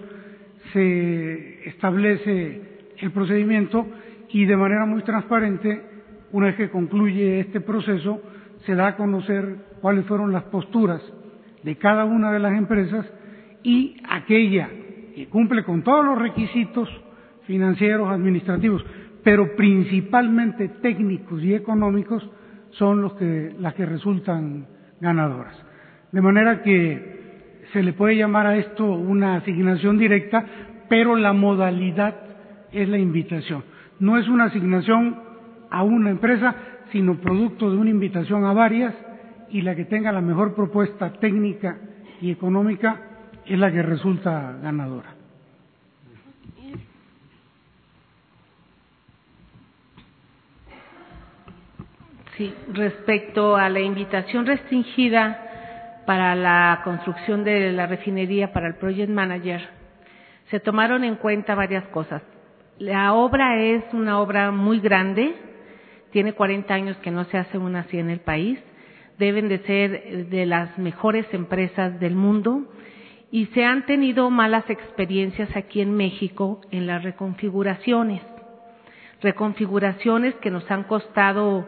se establece el procedimiento y de manera muy transparente, una vez que concluye este proceso, se da a conocer cuáles fueron las posturas de cada una de las empresas y aquella que cumple con todos los requisitos financieros, administrativos, pero principalmente técnicos y económicos son los que, las que resultan ganadoras. De manera que se le puede llamar a esto una asignación directa, pero la modalidad es la invitación. No es una asignación a una empresa, sino producto de una invitación a varias y la que tenga la mejor propuesta técnica y económica es la que resulta ganadora. Sí, respecto a la invitación restringida para la construcción de la refinería para el Project Manager, se tomaron en cuenta varias cosas. La obra es una obra muy grande, tiene 40 años que no se hace una así en el país, deben de ser de las mejores empresas del mundo y se han tenido malas experiencias aquí en México en las reconfiguraciones. Reconfiguraciones que nos han costado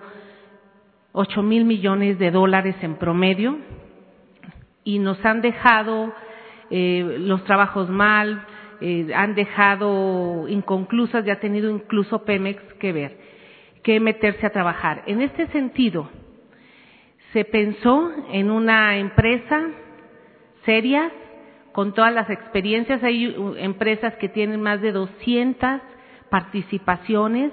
ocho mil millones de dólares en promedio y nos han dejado eh, los trabajos mal, eh, han dejado inconclusas y ha tenido incluso Pemex que ver, que meterse a trabajar. En este sentido, se pensó en una empresa seria, con todas las experiencias. Hay empresas que tienen más de 200 participaciones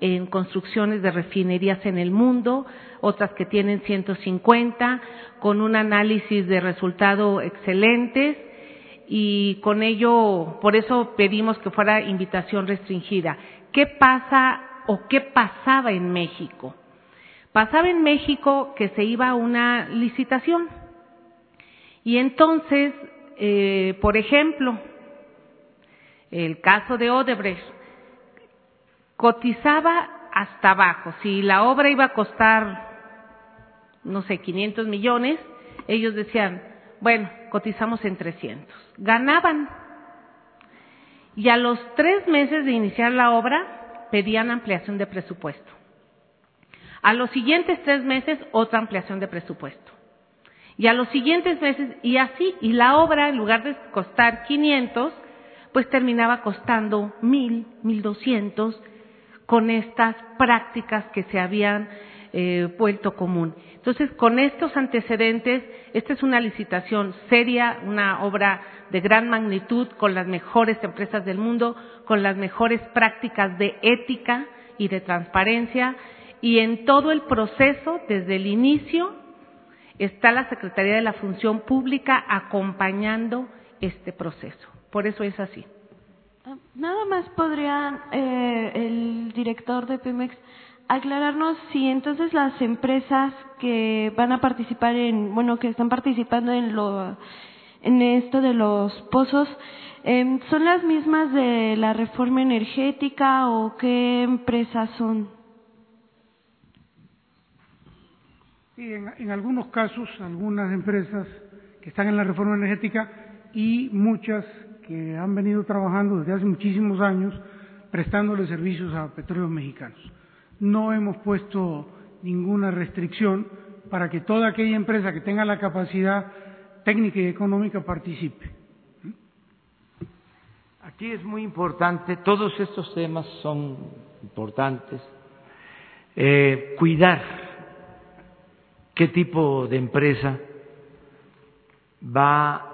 en construcciones de refinerías en el mundo, otras que tienen 150, con un análisis de resultado excelentes y con ello, por eso pedimos que fuera invitación restringida. ¿Qué pasa o qué pasaba en México? Pasaba en México que se iba a una licitación y entonces, eh, por ejemplo, el caso de Odebrecht, cotizaba hasta abajo. Si la obra iba a costar, no sé, 500 millones, ellos decían, bueno, cotizamos en 300. Ganaban. Y a los tres meses de iniciar la obra, pedían ampliación de presupuesto. A los siguientes tres meses, otra ampliación de presupuesto. Y a los siguientes meses, y así, y la obra, en lugar de costar 500, pues terminaba costando mil, mil doscientos, con estas prácticas que se habían eh, vuelto común. Entonces, con estos antecedentes, esta es una licitación seria, una obra de gran magnitud, con las mejores empresas del mundo, con las mejores prácticas de ética y de transparencia, y en todo el proceso, desde el inicio, está la Secretaría de la Función Pública acompañando este proceso. Por eso es así. Ah, nada más podría eh, el director de Pemex aclararnos si entonces las empresas que van a participar en, bueno, que están participando en lo, en esto de los pozos, eh, son las mismas de la reforma energética o qué empresas son? Sí, en, en algunos casos, algunas empresas que están en la reforma energética y muchas que han venido trabajando desde hace muchísimos años prestándole servicios a petróleos mexicanos. No hemos puesto ninguna restricción para que toda aquella empresa que tenga la capacidad técnica y económica participe. Aquí es muy importante, todos estos temas son importantes, eh, cuidar qué tipo de empresa va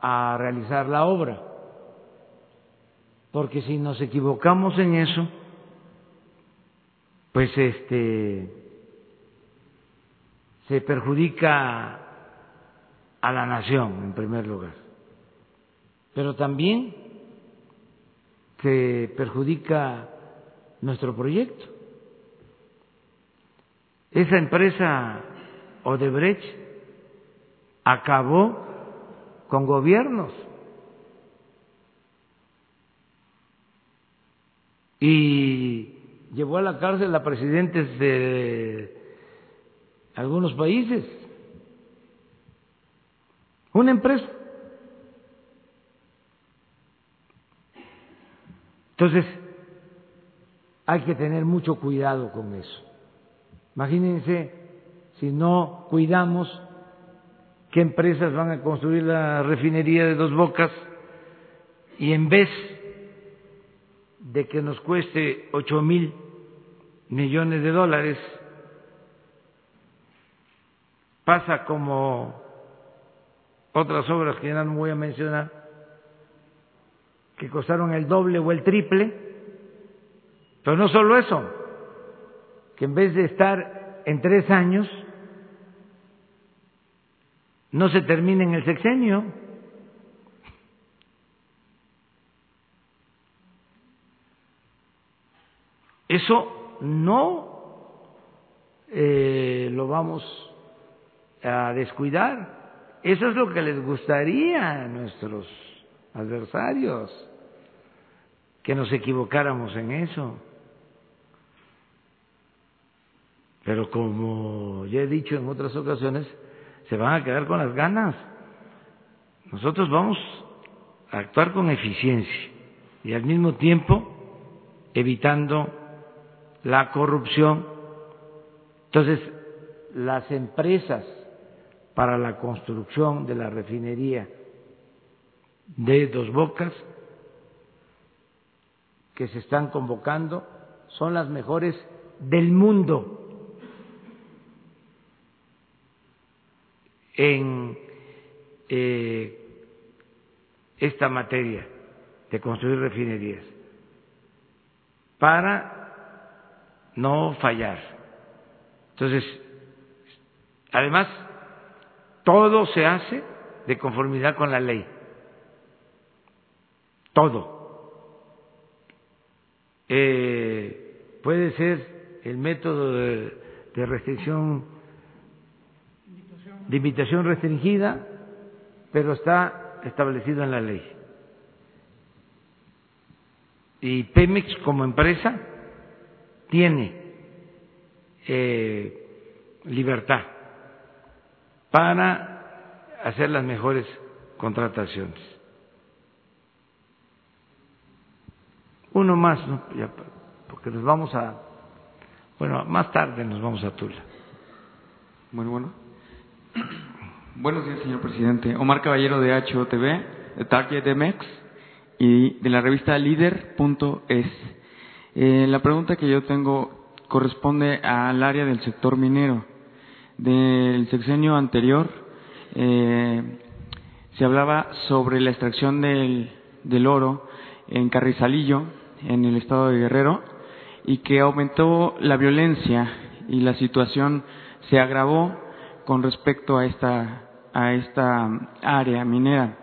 a realizar la obra. Porque si nos equivocamos en eso, pues este se perjudica a la nación en primer lugar, pero también se perjudica nuestro proyecto. Esa empresa Odebrecht acabó con gobiernos y llevó a la cárcel a presidentes de algunos países. Una empresa. Entonces, hay que tener mucho cuidado con eso. Imagínense si no cuidamos qué empresas van a construir la refinería de dos bocas y en vez de que nos cueste ocho mil millones de dólares, pasa como otras obras que ya no voy a mencionar, que costaron el doble o el triple, pero no solo eso, que en vez de estar en tres años, no se termina en el sexenio. Eso no eh, lo vamos a descuidar. Eso es lo que les gustaría a nuestros adversarios, que nos equivocáramos en eso. Pero como ya he dicho en otras ocasiones, se van a quedar con las ganas. Nosotros vamos a actuar con eficiencia y al mismo tiempo evitando la corrupción. Entonces, las empresas para la construcción de la refinería de Dos Bocas que se están convocando son las mejores del mundo en eh, esta materia de construir refinerías para no fallar. Entonces, además, todo se hace de conformidad con la ley. Todo. Eh, puede ser el método de, de restricción, de invitación restringida, pero está establecido en la ley. Y Pemex como empresa tiene eh, libertad para hacer las mejores contrataciones. Uno más, ¿no? Porque nos vamos a, bueno, más tarde nos vamos a Tula. Bueno, bueno. Buenos días, señor presidente. Omar Caballero de HOTV, de Target MX y de la revista Líder.es. Eh, la pregunta que yo tengo corresponde al área del sector minero del sexenio anterior eh, se hablaba sobre la extracción del, del oro en Carrizalillo, en el estado de Guerrero, y que aumentó la violencia y la situación se agravó con respecto a esta, a esta área minera.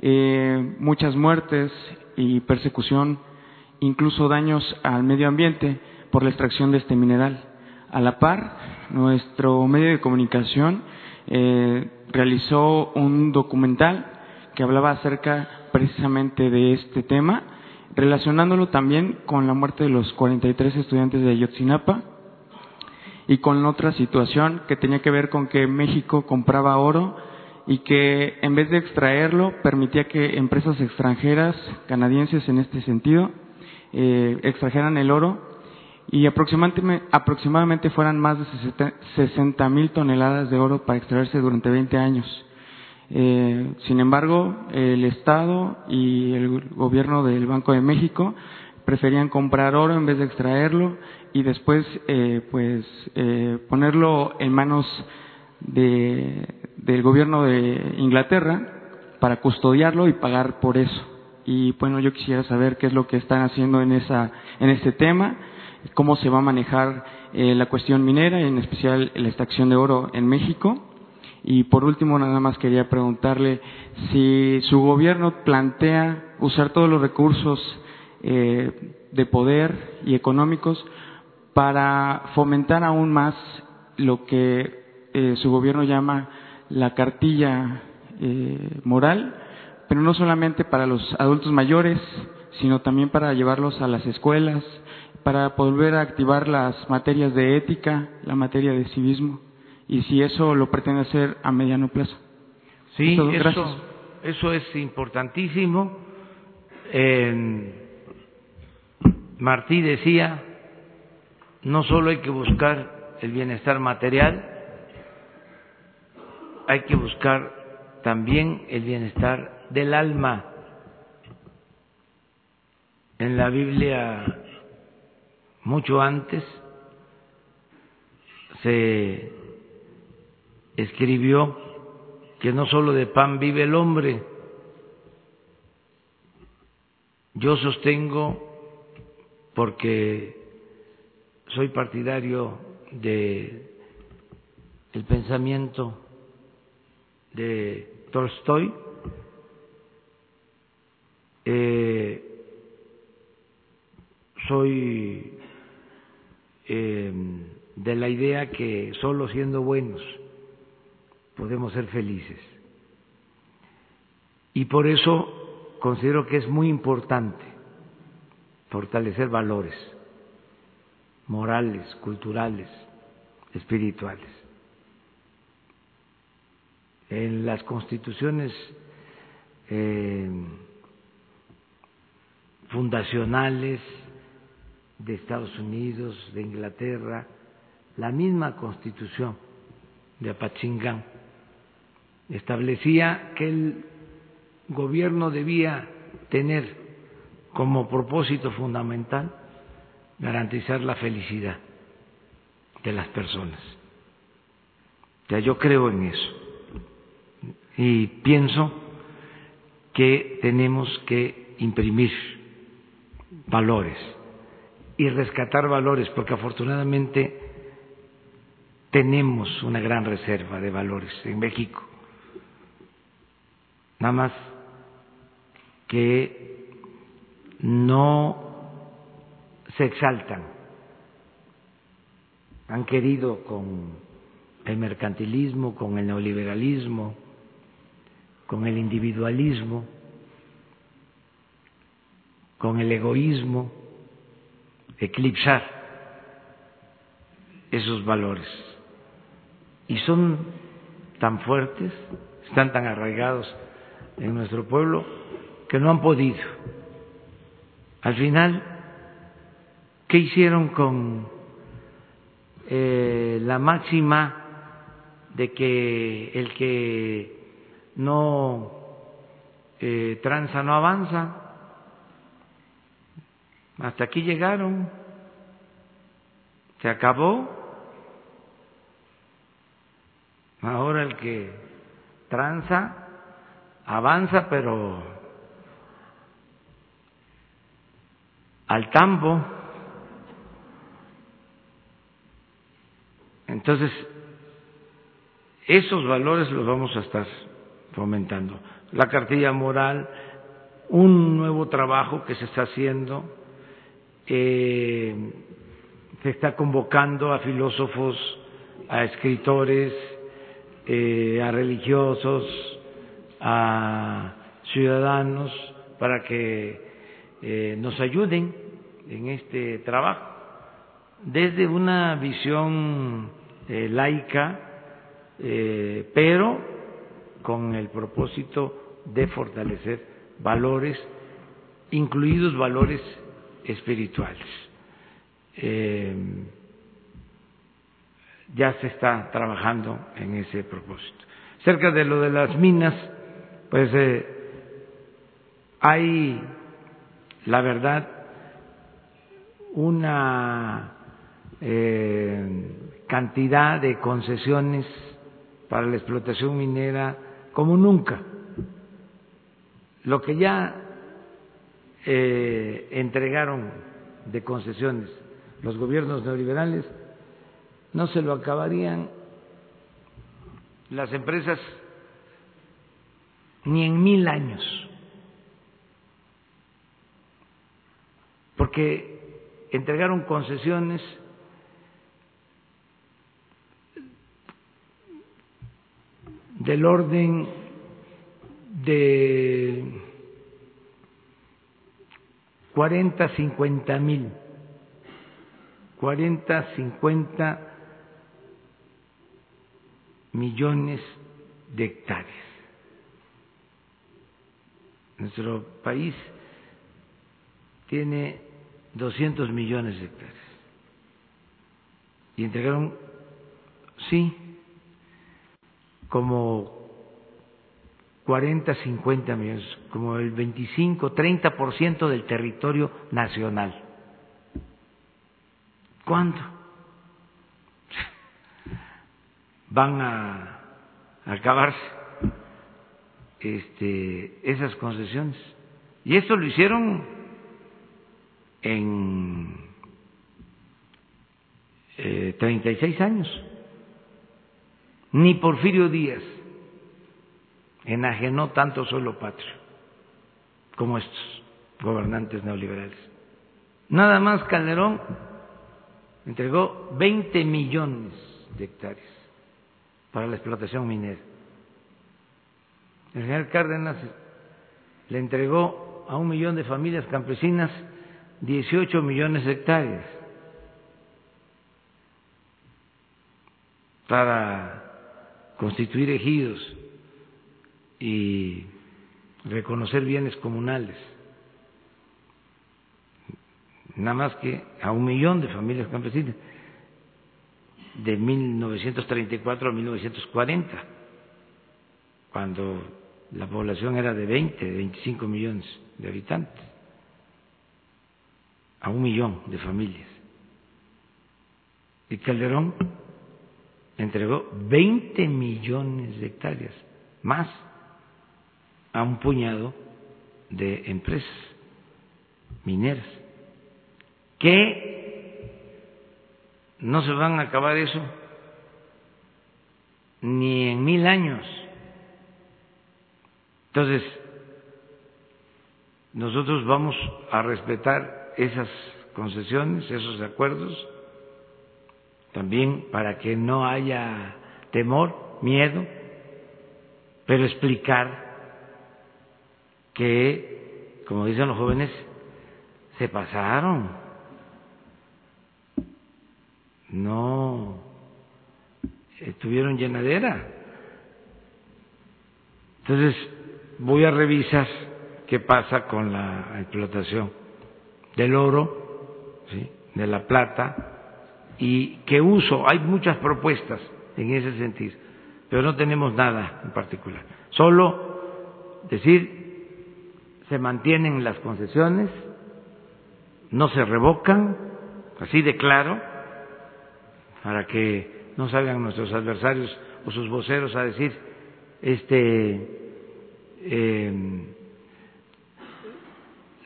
Eh, muchas muertes y persecución, incluso daños al medio ambiente por la extracción de este mineral. A la par, nuestro medio de comunicación eh, realizó un documental que hablaba acerca precisamente de este tema, relacionándolo también con la muerte de los 43 estudiantes de Ayotzinapa y con otra situación que tenía que ver con que México compraba oro y que en vez de extraerlo permitía que empresas extranjeras, canadienses en este sentido, eh, extrajeran el oro y aproximadamente, aproximadamente fueran más de 60 mil toneladas de oro para extraerse durante 20 años. Eh, sin embargo, el Estado y el gobierno del Banco de México preferían comprar oro en vez de extraerlo y después eh, pues eh, ponerlo en manos de, del gobierno de Inglaterra para custodiarlo y pagar por eso. Y bueno, yo quisiera saber qué es lo que están haciendo en esa en este tema cómo se va a manejar eh, la cuestión minera, en especial la extracción de oro en México. Y por último, nada más quería preguntarle si su gobierno plantea usar todos los recursos eh, de poder y económicos para fomentar aún más lo que eh, su gobierno llama la cartilla moral, pero no solamente para los adultos mayores, sino también para llevarlos a las escuelas, para volver a activar las materias de ética, la materia de civismo, y si eso lo pretende hacer a mediano plazo. Sí, eso, eso es importantísimo. Martí decía, no solo hay que buscar el bienestar material, hay que buscar también el bienestar del alma. en la Biblia mucho antes se escribió que no solo de pan vive el hombre. Yo sostengo, porque soy partidario de el pensamiento de Tolstoy, eh, soy eh, de la idea que solo siendo buenos podemos ser felices. Y por eso considero que es muy importante fortalecer valores morales, culturales, espirituales. En las constituciones eh, fundacionales de Estados Unidos, de Inglaterra, la misma constitución de Apachingán establecía que el gobierno debía tener como propósito fundamental garantizar la felicidad de las personas. Ya yo creo en eso y pienso que tenemos que imprimir valores y rescatar valores porque afortunadamente tenemos una gran reserva de valores en México. Nada más que no se exaltan. Han querido con el mercantilismo, con el neoliberalismo, con el individualismo, con el egoísmo, eclipsar esos valores. Y son tan fuertes, están tan arraigados en nuestro pueblo que no han podido. Al final, ¿qué hicieron con eh, la máxima de que el que no eh, tranza no avanza? Hasta aquí llegaron, se acabó. Ahora el que tranza avanza, pero al tambo. Entonces, esos valores los vamos a estar fomentando. La cartilla moral, un nuevo trabajo que se está haciendo, eh, se está convocando a filósofos, a escritores, eh, a religiosos, a ciudadanos para que eh, nos ayuden en este trabajo. Desde una visión eh, laica, pero con el propósito de fortalecer valores, incluidos valores espirituales. ya se está trabajando en ese propósito. Cerca de lo de las minas, pues eh, hay, la verdad, una eh, cantidad de concesiones para la explotación minera como nunca. Lo que ya eh, entregaron de concesiones los gobiernos neoliberales no se lo acabarían las empresas ni en mil años. Porque entregaron concesiones del orden de cuarenta, cincuenta mil, cuarenta, cincuenta millones de hectáreas. Nuestro país tiene 200 millones de hectáreas. Y entregaron, sí, como 40, 50 millones, como el 25, 30% del territorio nacional. ¿Cuándo van a acabarse este, esas concesiones? Y esto lo hicieron en eh, 36 años. Ni Porfirio Díaz enajenó tanto suelo patrio como estos gobernantes neoliberales. Nada más Calderón entregó 20 millones de hectáreas para la explotación minera. El general Cárdenas le entregó a un millón de familias campesinas 18 millones de hectáreas para constituir ejidos y reconocer bienes comunales. Nada más que a un millón de familias campesinas de 1934 a 1940, cuando la población era de 20, de 25 millones de habitantes, a un millón de familias. Y Calderón entregó 20 millones de hectáreas, más a un puñado de empresas mineras. Que no se van a acabar eso ni en mil años. Entonces, nosotros vamos a respetar esas concesiones, esos acuerdos, también para que no haya temor, miedo, pero explicar que, como dicen los jóvenes, se pasaron. No tuvieron llenadera. Entonces, voy a revisar qué pasa con la explotación del oro, ¿sí? de la plata, y qué uso. Hay muchas propuestas en ese sentido, pero no tenemos nada en particular. Solo decir se mantienen las concesiones, no se revocan, así de claro, para que no salgan nuestros adversarios o sus voceros a decir, este, eh,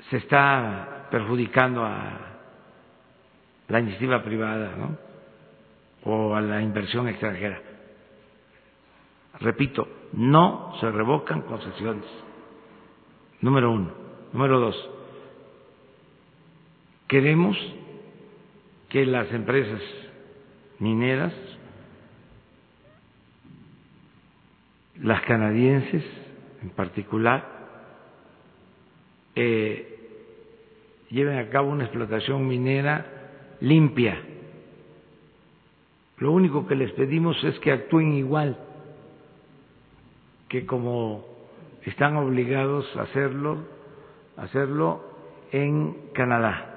se está perjudicando a la iniciativa privada, ¿no? O a la inversión extranjera. Repito, no se revocan concesiones número uno. Número dos, queremos que las empresas mineras, las canadienses en particular, eh, lleven a cabo una explotación minera limpia. Lo único que les pedimos es que actúen igual que como están obligados a hacerlo, hacerlo en Canadá.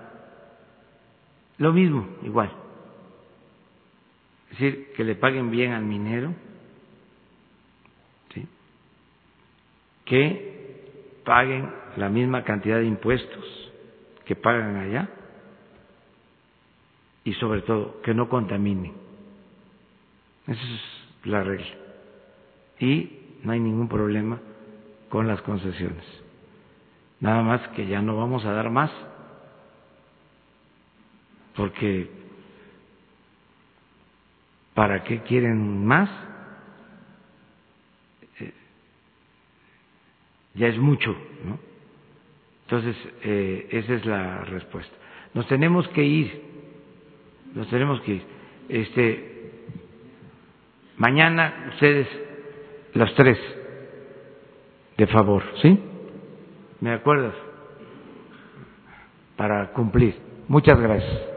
Lo mismo, igual. Es decir, que le paguen bien al minero, que paguen la misma cantidad de impuestos que pagan allá y sobre todo que no contaminen. Esa es la regla. Y no hay ningún problema con las concesiones. Nada más que ya no vamos a dar más, porque ¿para qué quieren más? Eh, ya es mucho, ¿no? Entonces, eh, esa es la respuesta. Nos tenemos que ir, nos tenemos que ir. Este, mañana ustedes, los tres, de favor, ¿sí? ¿Me acuerdas? Para cumplir. Muchas gracias.